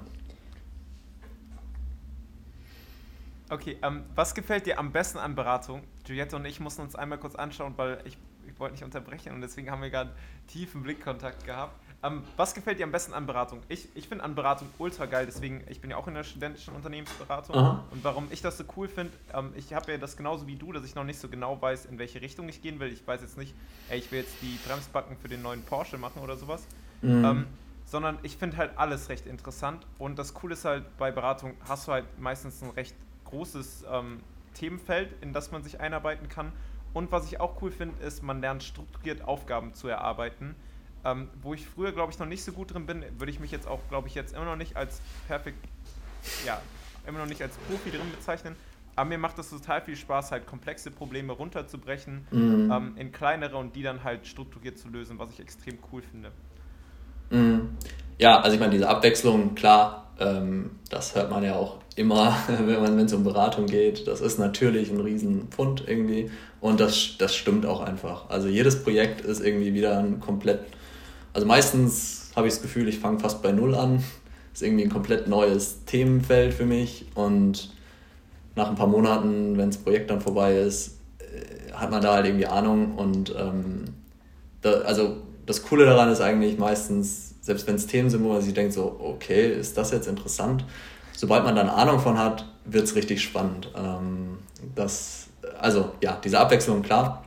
Okay, ähm, was gefällt dir am besten an Beratung? Juliette und ich mussten uns einmal kurz anschauen, weil ich, ich wollte nicht unterbrechen und deswegen haben wir gerade tiefen Blickkontakt gehabt. Ähm, was gefällt dir am besten an Beratung? Ich, ich finde an Beratung ultra geil, deswegen, ich bin ja auch in der studentischen Unternehmensberatung. Aha. Und warum ich das so cool finde, ähm, ich habe ja das genauso wie du, dass ich noch nicht so genau weiß, in welche Richtung ich gehen will. Ich weiß jetzt nicht, ey, ich will jetzt die Bremsbacken für den neuen Porsche machen oder sowas. Mhm. Ähm, sondern ich finde halt alles recht interessant. Und das Coole ist halt, bei Beratung hast du halt meistens ein recht großes ähm, Themenfeld, in das man sich einarbeiten kann. Und was ich auch cool finde, ist, man lernt strukturiert Aufgaben zu erarbeiten ähm, wo ich früher, glaube ich, noch nicht so gut drin bin, würde ich mich jetzt auch, glaube ich, jetzt immer noch nicht als perfekt, ja, immer noch nicht als Profi drin bezeichnen. Aber mir macht es total viel Spaß, halt komplexe Probleme runterzubrechen mhm. ähm, in kleinere und die dann halt strukturiert zu lösen, was ich extrem cool finde. Mhm. Ja, also ich meine, diese Abwechslung, klar, ähm, das hört man ja auch immer, wenn es um Beratung geht. Das ist natürlich ein Riesenpfund irgendwie und das, das stimmt auch einfach. Also jedes Projekt ist irgendwie wieder ein komplett also meistens habe ich das Gefühl, ich fange fast bei Null an. Ist irgendwie ein komplett neues Themenfeld für mich und nach ein paar Monaten, wenn das Projekt dann vorbei ist, äh, hat man da halt irgendwie Ahnung und ähm, da, also das Coole daran ist eigentlich meistens, selbst wenn es Themen sind, wo man sich denkt, so, okay, ist das jetzt interessant? Sobald man dann Ahnung von hat, wird es richtig spannend. Ähm, das, also ja, diese Abwechslung, klar.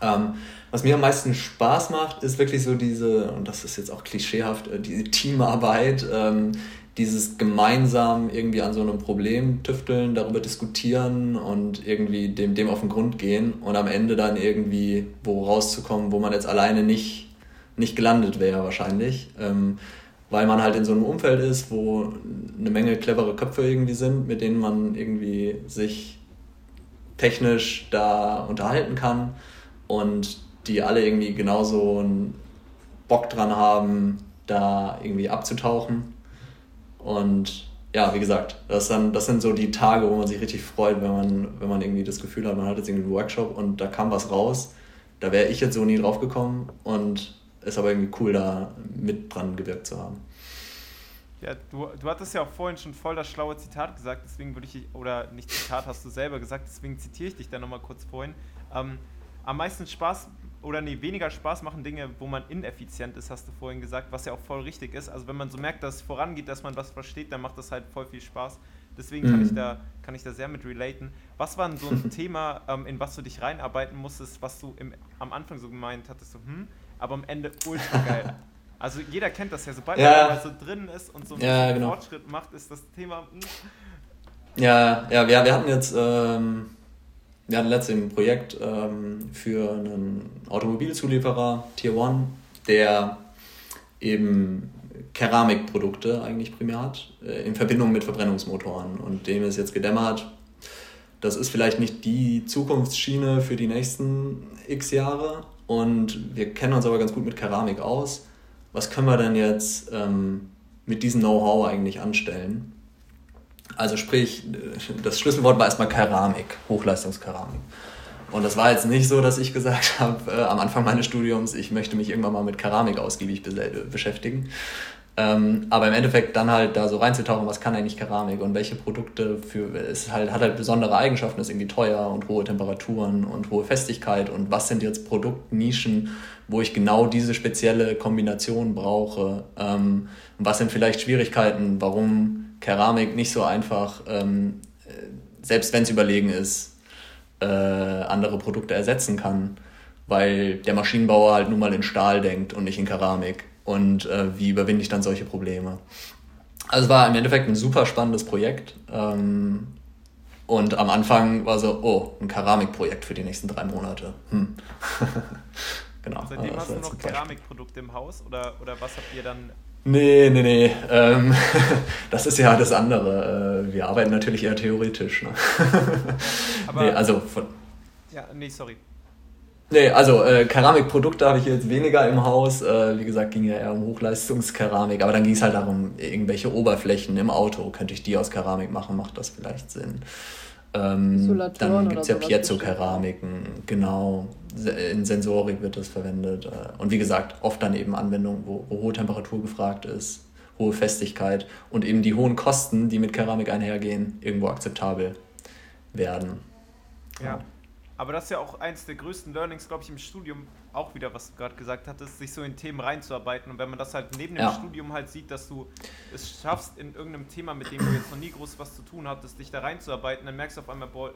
Ähm, was mir am meisten Spaß macht, ist wirklich so diese, und das ist jetzt auch klischeehaft, äh, diese Teamarbeit, ähm, dieses gemeinsam irgendwie an so einem Problem tüfteln, darüber diskutieren und irgendwie dem, dem auf den Grund gehen und am Ende dann irgendwie wo rauszukommen, wo man jetzt alleine nicht, nicht gelandet wäre wahrscheinlich. Ähm, weil man halt in so einem Umfeld ist, wo eine Menge clevere Köpfe irgendwie sind, mit denen man irgendwie sich technisch da unterhalten kann und die alle irgendwie genauso einen Bock dran haben, da irgendwie abzutauchen. Und ja, wie gesagt, das, dann, das sind so die Tage, wo man sich richtig freut, wenn man, wenn man irgendwie das Gefühl hat, man hat jetzt irgendwie einen Workshop und da kam was raus. Da wäre ich jetzt so nie drauf gekommen und ist aber irgendwie cool, da mit dran gewirkt zu haben. Ja, du, du hattest ja auch vorhin schon voll das schlaue Zitat gesagt, deswegen würde ich, oder nicht Zitat hast du selber gesagt, deswegen zitiere ich dich da nochmal kurz vorhin. Ähm, am meisten Spaß oder nee, weniger Spaß machen Dinge, wo man ineffizient ist, hast du vorhin gesagt, was ja auch voll richtig ist. Also wenn man so merkt, dass es vorangeht, dass man was versteht, dann macht das halt voll viel Spaß. Deswegen mhm. kann, ich da, kann ich da sehr mit relaten. Was war denn so ein Thema, ähm, in was du dich reinarbeiten musstest, was du im, am Anfang so gemeint hattest, so, hm, aber am Ende ultra geil. Also jeder kennt das ja, sobald ja. man so drin ist und so einen ja, genau. Fortschritt macht, ist das Thema. Ja, ja, wir, wir hatten jetzt ähm, wir hatten letztens ein Projekt ähm, für einen Automobilzulieferer, Tier One, der eben Keramikprodukte eigentlich primär hat, äh, in Verbindung mit Verbrennungsmotoren. Und dem ist jetzt gedämmert, das ist vielleicht nicht die Zukunftsschiene für die nächsten x Jahre. Und wir kennen uns aber ganz gut mit Keramik aus. Was können wir denn jetzt ähm, mit diesem Know-how eigentlich anstellen? Also sprich, das Schlüsselwort war erstmal Keramik, Hochleistungskeramik. Und das war jetzt nicht so, dass ich gesagt habe, äh, am Anfang meines Studiums, ich möchte mich irgendwann mal mit Keramik ausgiebig be beschäftigen. Ähm, aber im Endeffekt dann halt da so reinzutauchen, was kann eigentlich Keramik und welche Produkte für, es halt, hat halt besondere Eigenschaften, ist irgendwie teuer und hohe Temperaturen und hohe Festigkeit und was sind jetzt Produktnischen, wo ich genau diese spezielle Kombination brauche? Ähm, und was sind vielleicht Schwierigkeiten, warum Keramik nicht so einfach, ähm, selbst wenn es überlegen ist, äh, andere Produkte ersetzen kann, weil der Maschinenbauer halt nun mal in Stahl denkt und nicht in Keramik. Und äh, wie überwinde ich dann solche Probleme? Also es war im Endeffekt ein super spannendes Projekt. Ähm, und am Anfang war so, oh, ein Keramikprojekt für die nächsten drei Monate. Hm. genau. Seitdem also hast du noch Keramikprodukte im Haus oder, oder was habt ihr dann Nee, nee, nee. Ähm, das ist ja das andere. Äh, wir arbeiten natürlich eher theoretisch. Ne? Aber, nee, also von. Ja, nee, sorry. Nee, also äh, Keramikprodukte habe ich jetzt weniger im Haus. Äh, wie gesagt, ging ja eher um Hochleistungskeramik. Aber dann ging es halt darum, irgendwelche Oberflächen im Auto. Könnte ich die aus Keramik machen? Macht das vielleicht Sinn? Ähm, dann gibt es ja Piezo-Keramiken, genau. In Sensorik wird das verwendet. Äh, und wie gesagt, oft dann eben Anwendungen, wo, wo hohe Temperatur gefragt ist, hohe Festigkeit und eben die hohen Kosten, die mit Keramik einhergehen, irgendwo akzeptabel werden. Ja. Aber das ist ja auch eins der größten Learnings, glaube ich, im Studium auch wieder, was du gerade gesagt hattest, sich so in Themen reinzuarbeiten. Und wenn man das halt neben dem ja. Studium halt sieht, dass du es schaffst, in irgendeinem Thema, mit dem du jetzt noch nie groß was zu tun hattest, dich da reinzuarbeiten, dann merkst du auf einmal, boah,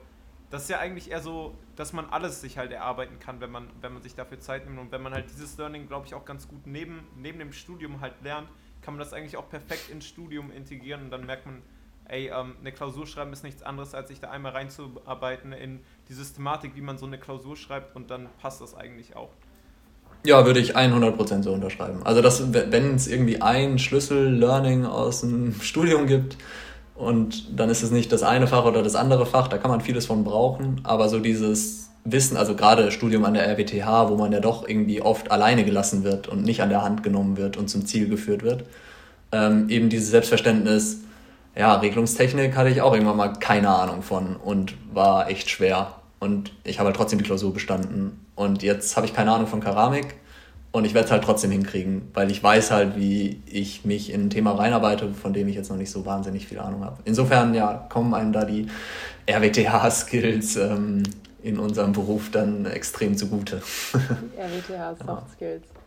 das ist ja eigentlich eher so, dass man alles sich halt erarbeiten kann, wenn man, wenn man sich dafür Zeit nimmt. Und wenn man halt dieses Learning, glaube ich, auch ganz gut neben, neben dem Studium halt lernt, kann man das eigentlich auch perfekt ins Studium integrieren und dann merkt man, ey, ähm, eine Klausur schreiben ist nichts anderes, als sich da einmal reinzuarbeiten in die Systematik, wie man so eine Klausur schreibt und dann passt das eigentlich auch. Ja, würde ich 100% so unterschreiben. Also, dass, wenn es irgendwie ein Schlüssel-Learning aus dem Studium gibt und dann ist es nicht das eine Fach oder das andere Fach, da kann man vieles von brauchen, aber so dieses Wissen, also gerade Studium an der RWTH, wo man ja doch irgendwie oft alleine gelassen wird und nicht an der Hand genommen wird und zum Ziel geführt wird, ähm, eben dieses Selbstverständnis, ja, Regelungstechnik hatte ich auch irgendwann mal keine Ahnung von und war echt schwer. Und ich habe halt trotzdem die Klausur bestanden. Und jetzt habe ich keine Ahnung von Keramik und ich werde es halt trotzdem hinkriegen, weil ich weiß halt, wie ich mich in ein Thema reinarbeite, von dem ich jetzt noch nicht so wahnsinnig viel Ahnung habe. Insofern, ja, kommen einem da die RWTH-Skills ähm, in unserem Beruf dann extrem zugute. RWTH Soft Skills. Ähm,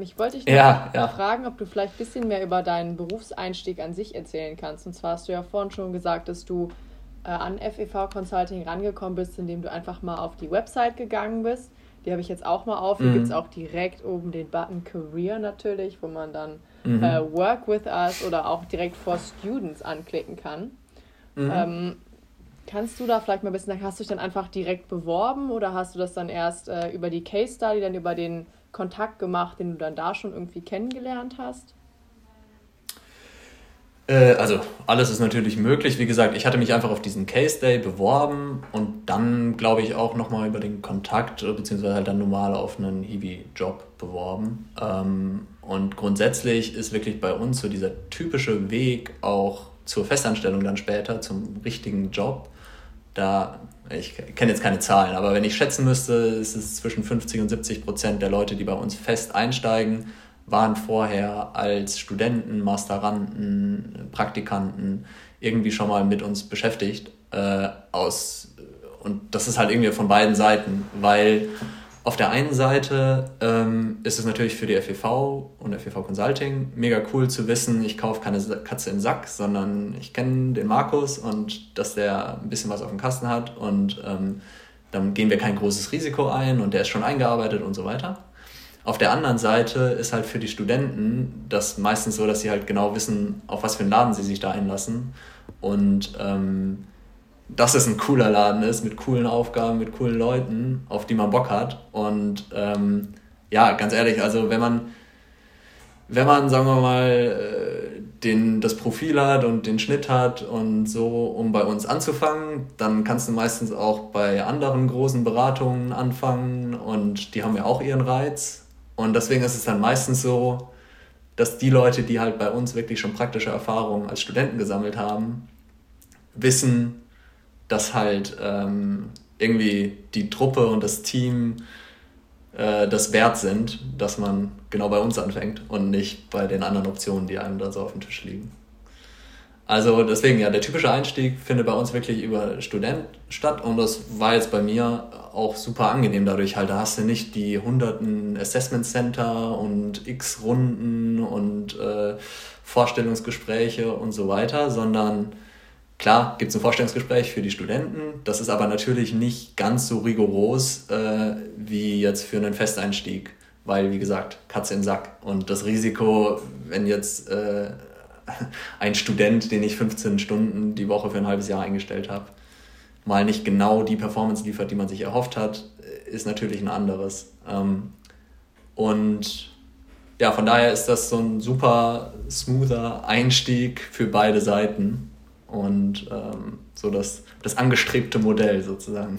ich wollte dich ja, ja. fragen, ob du vielleicht ein bisschen mehr über deinen Berufseinstieg an sich erzählen kannst. Und zwar hast du ja vorhin schon gesagt, dass du äh, an FEV Consulting rangekommen bist, indem du einfach mal auf die Website gegangen bist. Die habe ich jetzt auch mal auf. Hier mhm. gibt es auch direkt oben den Button Career natürlich, wo man dann mhm. äh, Work with Us oder auch direkt for Students anklicken kann. Mhm. Ähm, Kannst du da vielleicht mal ein bisschen sagen, hast du dich dann einfach direkt beworben oder hast du das dann erst äh, über die Case Study, dann über den Kontakt gemacht, den du dann da schon irgendwie kennengelernt hast? Äh, also alles ist natürlich möglich. Wie gesagt, ich hatte mich einfach auf diesen Case Day beworben und dann, glaube ich, auch nochmal über den Kontakt äh, beziehungsweise halt dann normal auf einen Hiwi-Job beworben. Ähm, und grundsätzlich ist wirklich bei uns so dieser typische Weg auch zur Festanstellung dann später, zum richtigen Job, da, ich kenne jetzt keine Zahlen, aber wenn ich schätzen müsste, ist es zwischen 50 und 70 Prozent der Leute, die bei uns fest einsteigen, waren vorher als Studenten, Masteranden, Praktikanten irgendwie schon mal mit uns beschäftigt. Äh, aus, und das ist halt irgendwie von beiden Seiten, weil auf der einen Seite ähm, ist es natürlich für die FEV und FEV Consulting mega cool zu wissen, ich kaufe keine Katze im Sack, sondern ich kenne den Markus und dass der ein bisschen was auf dem Kasten hat und ähm, dann gehen wir kein großes Risiko ein und der ist schon eingearbeitet und so weiter. Auf der anderen Seite ist halt für die Studenten das meistens so, dass sie halt genau wissen, auf was für einen Laden sie sich da einlassen und ähm, dass es ein cooler Laden ist, mit coolen Aufgaben, mit coolen Leuten, auf die man Bock hat. Und ähm, ja, ganz ehrlich, also wenn man, wenn man, sagen wir mal, äh, den, das Profil hat und den Schnitt hat und so, um bei uns anzufangen, dann kannst du meistens auch bei anderen großen Beratungen anfangen und die haben ja auch ihren Reiz. Und deswegen ist es dann meistens so, dass die Leute, die halt bei uns wirklich schon praktische Erfahrungen als Studenten gesammelt haben, wissen, dass halt ähm, irgendwie die Truppe und das Team äh, das wert sind, dass man genau bei uns anfängt und nicht bei den anderen Optionen, die einem da so auf dem Tisch liegen. Also deswegen, ja, der typische Einstieg findet bei uns wirklich über Student statt und das war jetzt bei mir auch super angenehm dadurch halt. Da hast du nicht die hunderten Assessment Center und x Runden und äh, Vorstellungsgespräche und so weiter, sondern Klar gibt es ein Vorstellungsgespräch für die Studenten, das ist aber natürlich nicht ganz so rigoros äh, wie jetzt für einen Festeinstieg, weil, wie gesagt, Katze im Sack. Und das Risiko, wenn jetzt äh, ein Student, den ich 15 Stunden die Woche für ein halbes Jahr eingestellt habe, mal nicht genau die Performance liefert, die man sich erhofft hat, ist natürlich ein anderes. Ähm, und ja, von daher ist das so ein super smoother Einstieg für beide Seiten und ähm, so das, das angestrebte Modell sozusagen.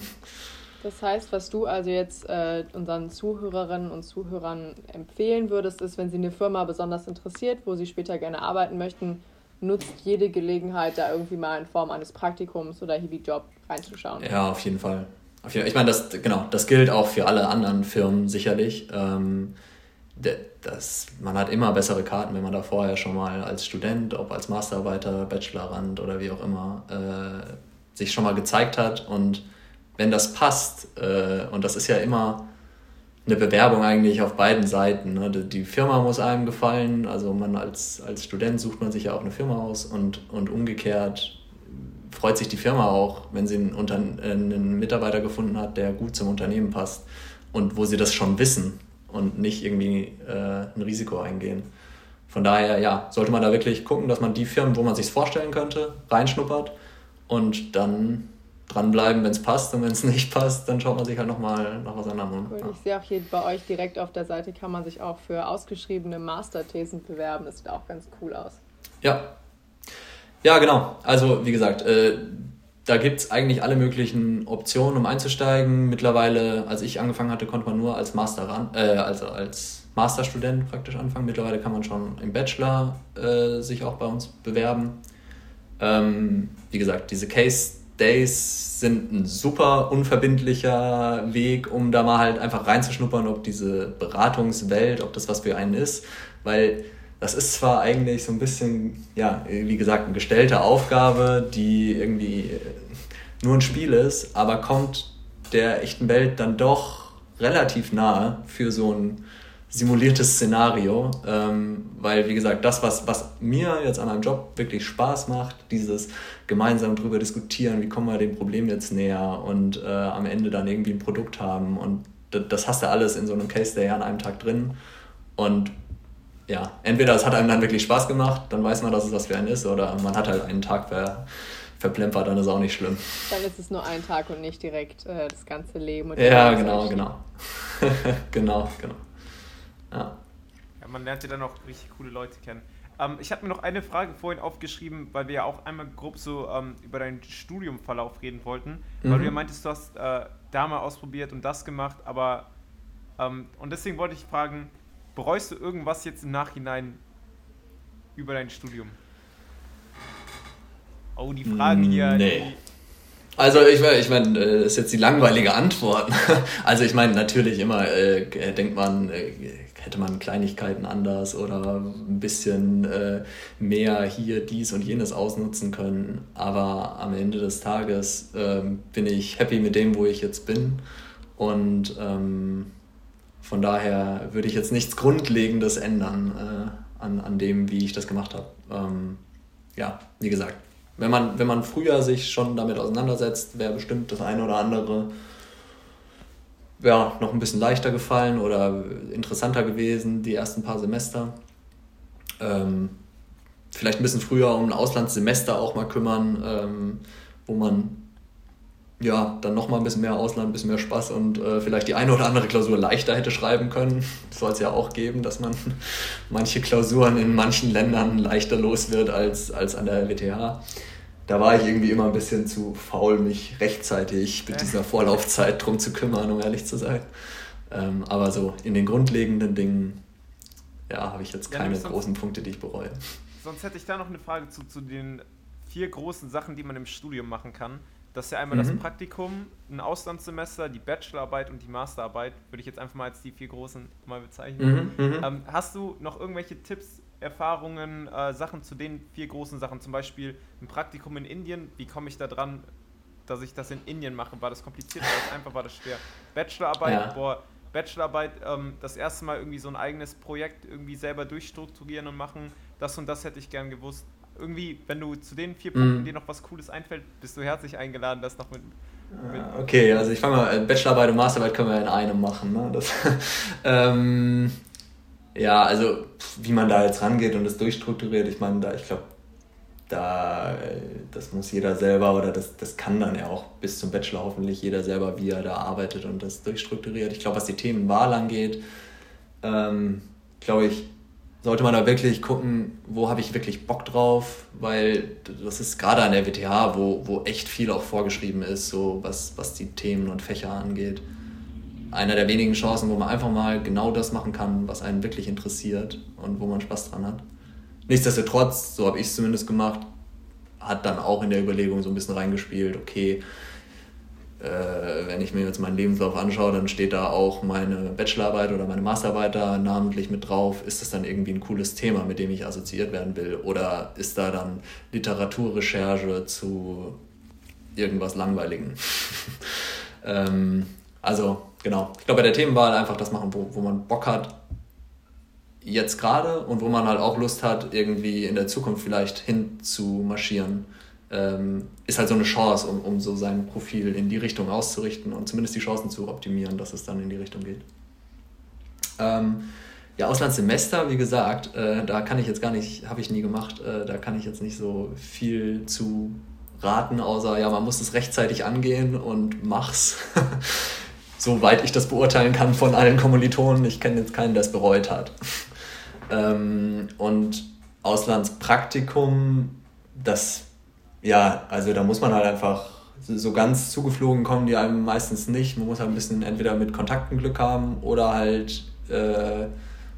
Das heißt, was du also jetzt äh, unseren Zuhörerinnen und Zuhörern empfehlen würdest, ist, wenn sie eine Firma besonders interessiert, wo sie später gerne arbeiten möchten, nutzt jede Gelegenheit, da irgendwie mal in Form eines Praktikums oder Hiwi-Job reinzuschauen. Ja, auf jeden Fall. Ich meine, das, genau, das gilt auch für alle anderen Firmen sicherlich. Ähm, das, man hat immer bessere Karten, wenn man da vorher schon mal als Student, ob als Masterarbeiter, Bachelorand oder wie auch immer, äh, sich schon mal gezeigt hat. Und wenn das passt, äh, und das ist ja immer eine Bewerbung eigentlich auf beiden Seiten. Ne? Die Firma muss einem gefallen, also man als, als Student sucht man sich ja auch eine Firma aus und, und umgekehrt freut sich die Firma auch, wenn sie einen, einen Mitarbeiter gefunden hat, der gut zum Unternehmen passt und wo sie das schon wissen und nicht irgendwie äh, ein Risiko eingehen. Von daher, ja, sollte man da wirklich gucken, dass man die Firmen, wo man sich vorstellen könnte, reinschnuppert und dann dranbleiben, wenn es passt und wenn es nicht passt, dann schaut man sich halt nochmal nach was anderem um. Cool. Ja. Ich sehe auch hier bei euch direkt auf der Seite kann man sich auch für ausgeschriebene Masterthesen bewerben. Das sieht auch ganz cool aus. Ja. Ja, genau. Also wie gesagt, äh, da gibt es eigentlich alle möglichen Optionen, um einzusteigen. Mittlerweile, als ich angefangen hatte, konnte man nur als Master ran, äh, also als Masterstudent praktisch anfangen. Mittlerweile kann man schon im Bachelor äh, sich auch bei uns bewerben. Ähm, wie gesagt, diese Case Days sind ein super unverbindlicher Weg, um da mal halt einfach reinzuschnuppern, ob diese Beratungswelt, ob das was für einen ist. Weil das ist zwar eigentlich so ein bisschen, ja, wie gesagt, eine gestellte Aufgabe, die irgendwie nur ein Spiel ist, aber kommt der echten Welt dann doch relativ nahe für so ein simuliertes Szenario, ähm, weil wie gesagt, das, was, was mir jetzt an meinem Job wirklich Spaß macht, dieses gemeinsam darüber diskutieren, wie kommen wir dem Problem jetzt näher und äh, am Ende dann irgendwie ein Produkt haben und das hast du alles in so einem Case Day an einem Tag drin. Und ja, entweder es hat einem dann wirklich Spaß gemacht, dann weiß man, dass es was für einen ist, oder man hat halt einen Tag ver, verplempert, dann ist auch nicht schlimm. Dann ist es nur ein Tag und nicht direkt äh, das ganze Leben. Und ja, genau, genau. genau, genau. Ja. ja. Man lernt ja dann auch richtig coole Leute kennen. Ähm, ich habe mir noch eine Frage vorhin aufgeschrieben, weil wir ja auch einmal grob so ähm, über deinen Studiumverlauf reden wollten. Mhm. Weil du ja meintest, du hast äh, da mal ausprobiert und das gemacht, aber ähm, und deswegen wollte ich fragen, bereust du irgendwas jetzt im Nachhinein über dein Studium? Oh, die Fragen hier. Nee. Also ich, ich meine, äh, das ist jetzt die langweilige Antwort. Also ich meine, natürlich immer äh, denkt man, äh, hätte man Kleinigkeiten anders oder ein bisschen äh, mehr hier dies und jenes ausnutzen können. Aber am Ende des Tages ähm, bin ich happy mit dem, wo ich jetzt bin. Und ähm, von daher würde ich jetzt nichts Grundlegendes ändern äh, an, an dem, wie ich das gemacht habe. Ähm, ja, wie gesagt, wenn man, wenn man früher sich schon damit auseinandersetzt, wäre bestimmt das eine oder andere ja, noch ein bisschen leichter gefallen oder interessanter gewesen, die ersten paar Semester. Ähm, vielleicht ein bisschen früher um ein Auslandssemester auch mal kümmern, ähm, wo man ja dann nochmal ein bisschen mehr Ausland, ein bisschen mehr Spaß und äh, vielleicht die eine oder andere Klausur leichter hätte schreiben können. Soll es ja auch geben, dass man manche Klausuren in manchen Ländern leichter los wird als, als an der WTH da war ich irgendwie immer ein bisschen zu faul, mich rechtzeitig mit dieser Vorlaufzeit drum zu kümmern, um ehrlich zu sein. Ähm, aber so in den grundlegenden Dingen, ja, habe ich jetzt keine ja, sonst, großen Punkte, die ich bereue. Sonst hätte ich da noch eine Frage zu, zu den vier großen Sachen, die man im Studium machen kann. Das ist ja einmal mhm. das Praktikum, ein Auslandssemester, die Bachelorarbeit und die Masterarbeit, würde ich jetzt einfach mal als die vier großen mal bezeichnen. Mhm, mhm. ähm, hast du noch irgendwelche Tipps, Erfahrungen, äh, Sachen zu den vier großen Sachen? Zum Beispiel ein Praktikum in Indien. Wie komme ich da dran, dass ich das in Indien mache? War das kompliziert? War das einfach? War das schwer? Bachelorarbeit, ja. boah, Bachelorarbeit, ähm, das erste Mal irgendwie so ein eigenes Projekt irgendwie selber durchstrukturieren und machen. Das und das hätte ich gern gewusst. Irgendwie, wenn du zu den vier Punkten mm. dir noch was Cooles einfällt, bist du herzlich eingeladen, das noch mit. mit okay, also ich fange mal, Bachelorarbeit und Masterarbeit können wir in einem machen. Ne? Das, ähm, ja, also wie man da jetzt rangeht und das durchstrukturiert, ich meine, da, ich glaube, da, das muss jeder selber oder das, das kann dann ja auch bis zum Bachelor hoffentlich jeder selber, wie er da arbeitet und das durchstrukturiert. Ich glaube, was die Themenwahl angeht, ähm, glaube ich, sollte man da wirklich gucken, wo habe ich wirklich Bock drauf, weil das ist gerade an der WTH, wo, wo echt viel auch vorgeschrieben ist, so was, was die Themen und Fächer angeht einer der wenigen Chancen, wo man einfach mal genau das machen kann, was einen wirklich interessiert und wo man Spaß dran hat. nichtsdestotrotz, so habe ich es zumindest gemacht, hat dann auch in der Überlegung so ein bisschen reingespielt, okay, äh, wenn ich mir jetzt meinen Lebenslauf anschaue, dann steht da auch meine Bachelorarbeit oder meine Masterarbeit da namentlich mit drauf. Ist das dann irgendwie ein cooles Thema, mit dem ich assoziiert werden will? Oder ist da dann Literaturrecherche zu irgendwas Langweiligen? ähm, also, genau. Ich glaube, bei der Themenwahl einfach das machen, wo, wo man Bock hat, jetzt gerade und wo man halt auch Lust hat, irgendwie in der Zukunft vielleicht hin zu marschieren ähm, ist halt so eine Chance, um, um so sein Profil in die Richtung auszurichten und zumindest die Chancen zu optimieren, dass es dann in die Richtung geht. Ähm, ja, Auslandssemester, wie gesagt, äh, da kann ich jetzt gar nicht, habe ich nie gemacht, äh, da kann ich jetzt nicht so viel zu raten, außer ja, man muss es rechtzeitig angehen und mach's. Soweit ich das beurteilen kann von allen Kommilitonen. Ich kenne jetzt keinen, der es bereut hat. ähm, und Auslandspraktikum, das ja, also da muss man halt einfach so ganz zugeflogen kommen, die einem meistens nicht. Man muss halt ein bisschen entweder mit Kontakten Glück haben oder halt äh,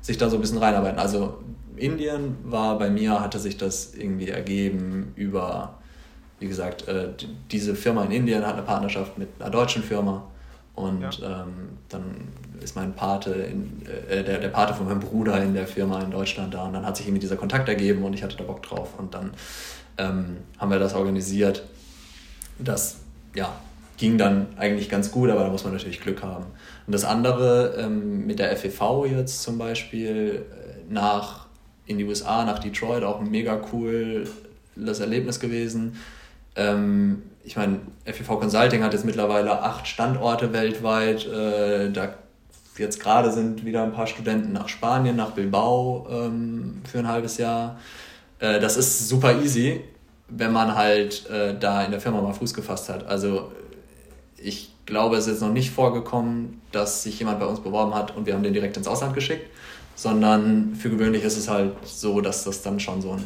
sich da so ein bisschen reinarbeiten. Also Indien war bei mir, hatte sich das irgendwie ergeben über, wie gesagt, äh, diese Firma in Indien hat eine Partnerschaft mit einer deutschen Firma und ja. ähm, dann ist mein Pate, in, äh, der, der Pate von meinem Bruder in der Firma in Deutschland da und dann hat sich irgendwie dieser Kontakt ergeben und ich hatte da Bock drauf und dann ähm, haben wir das organisiert. Das ja, ging dann eigentlich ganz gut, aber da muss man natürlich Glück haben. Und das andere ähm, mit der FEV jetzt zum Beispiel äh, nach in die USA, nach Detroit, auch ein mega cooles Erlebnis gewesen. Ähm, ich meine, FEV Consulting hat jetzt mittlerweile acht Standorte weltweit. Äh, da jetzt gerade sind wieder ein paar Studenten nach Spanien, nach Bilbao ähm, für ein halbes Jahr. Äh, das ist super easy, wenn man halt äh, da in der Firma mal Fuß gefasst hat. Also ich glaube, es ist noch nicht vorgekommen, dass sich jemand bei uns beworben hat und wir haben den direkt ins Ausland geschickt, sondern für gewöhnlich ist es halt so, dass das dann schon so ein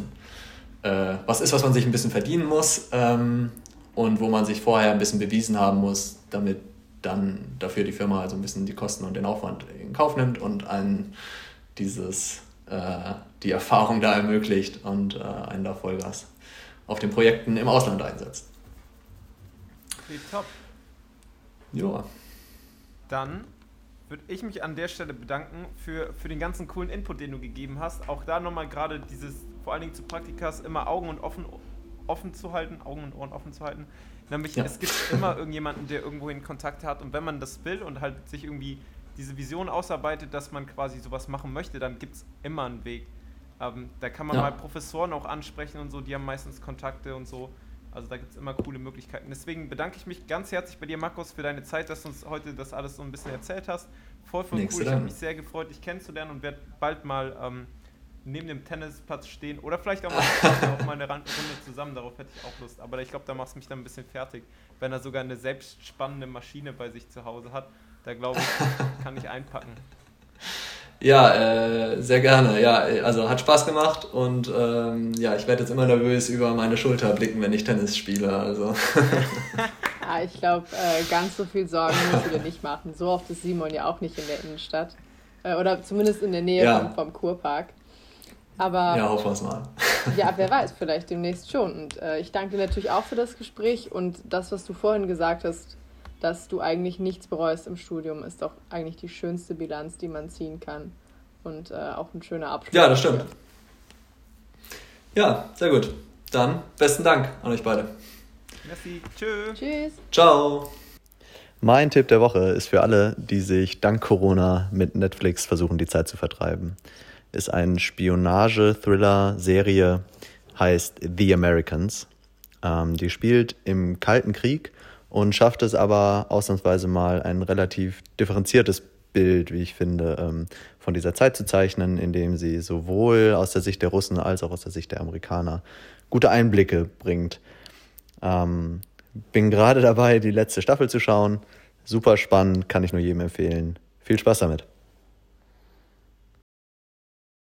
äh, was ist, was man sich ein bisschen verdienen muss ähm, und wo man sich vorher ein bisschen bewiesen haben muss, damit dann dafür die Firma also ein bisschen die Kosten und den Aufwand in Kauf nimmt und einen dieses äh, die Erfahrung da ermöglicht und äh, einen da Vollgas auf den Projekten im Ausland einsetzt. Okay, top. Ja. Dann würde ich mich an der Stelle bedanken für, für den ganzen coolen Input, den du gegeben hast. Auch da nochmal gerade dieses, vor allen Dingen zu Praktikas, immer Augen und offen, offen zu halten, Augen und Ohren offen zu halten. Nämlich, ja. es gibt immer irgendjemanden, der irgendwohin Kontakt hat und wenn man das will und halt sich irgendwie diese Vision ausarbeitet, dass man quasi sowas machen möchte, dann gibt es immer einen Weg. Ähm, da kann man ja. mal Professoren auch ansprechen und so, die haben meistens Kontakte und so. Also da gibt es immer coole Möglichkeiten. Deswegen bedanke ich mich ganz herzlich bei dir, Markus, für deine Zeit, dass du uns heute das alles so ein bisschen erzählt hast. Voll, voll Nächste cool. Ich habe mich sehr gefreut, dich kennenzulernen und werde bald mal ähm, neben dem Tennisplatz stehen oder vielleicht auch mal, auch mal eine Runde zusammen. Darauf hätte ich auch Lust. Aber ich glaube, da machst du mich dann ein bisschen fertig. Wenn er sogar eine selbstspannende Maschine bei sich zu Hause hat, da glaube ich, kann ich einpacken. Ja, äh, sehr gerne. Ja, also hat Spaß gemacht und ähm, ja, ich werde jetzt immer nervös über meine Schulter blicken, wenn ich Tennis spiele. Also. ja, ich glaube, äh, ganz so viel Sorgen musst du dir nicht machen. So oft ist Simon ja auch nicht in der Innenstadt. Äh, oder zumindest in der Nähe ja. vom, vom Kurpark. Aber, ja, hoffen wir es mal. ja, wer weiß, vielleicht demnächst schon. Und äh, ich danke dir natürlich auch für das Gespräch und das, was du vorhin gesagt hast, dass du eigentlich nichts bereust im Studium, ist doch eigentlich die schönste Bilanz, die man ziehen kann. Und äh, auch ein schöner Abschluss. Ja, das stimmt. Ja, sehr gut. Dann besten Dank an euch beide. Merci. Tschö. Tschüss. Ciao. Mein Tipp der Woche ist für alle, die sich dank Corona mit Netflix versuchen, die Zeit zu vertreiben. Ist ein Spionage-Thriller-Serie, heißt The Americans. Ähm, die spielt im Kalten Krieg und schafft es aber ausnahmsweise mal ein relativ differenziertes Bild, wie ich finde, ähm, von dieser Zeit zu zeichnen, indem sie sowohl aus der Sicht der Russen als auch aus der Sicht der Amerikaner gute Einblicke bringt. Ähm, bin gerade dabei, die letzte Staffel zu schauen. Super spannend, kann ich nur jedem empfehlen. Viel Spaß damit.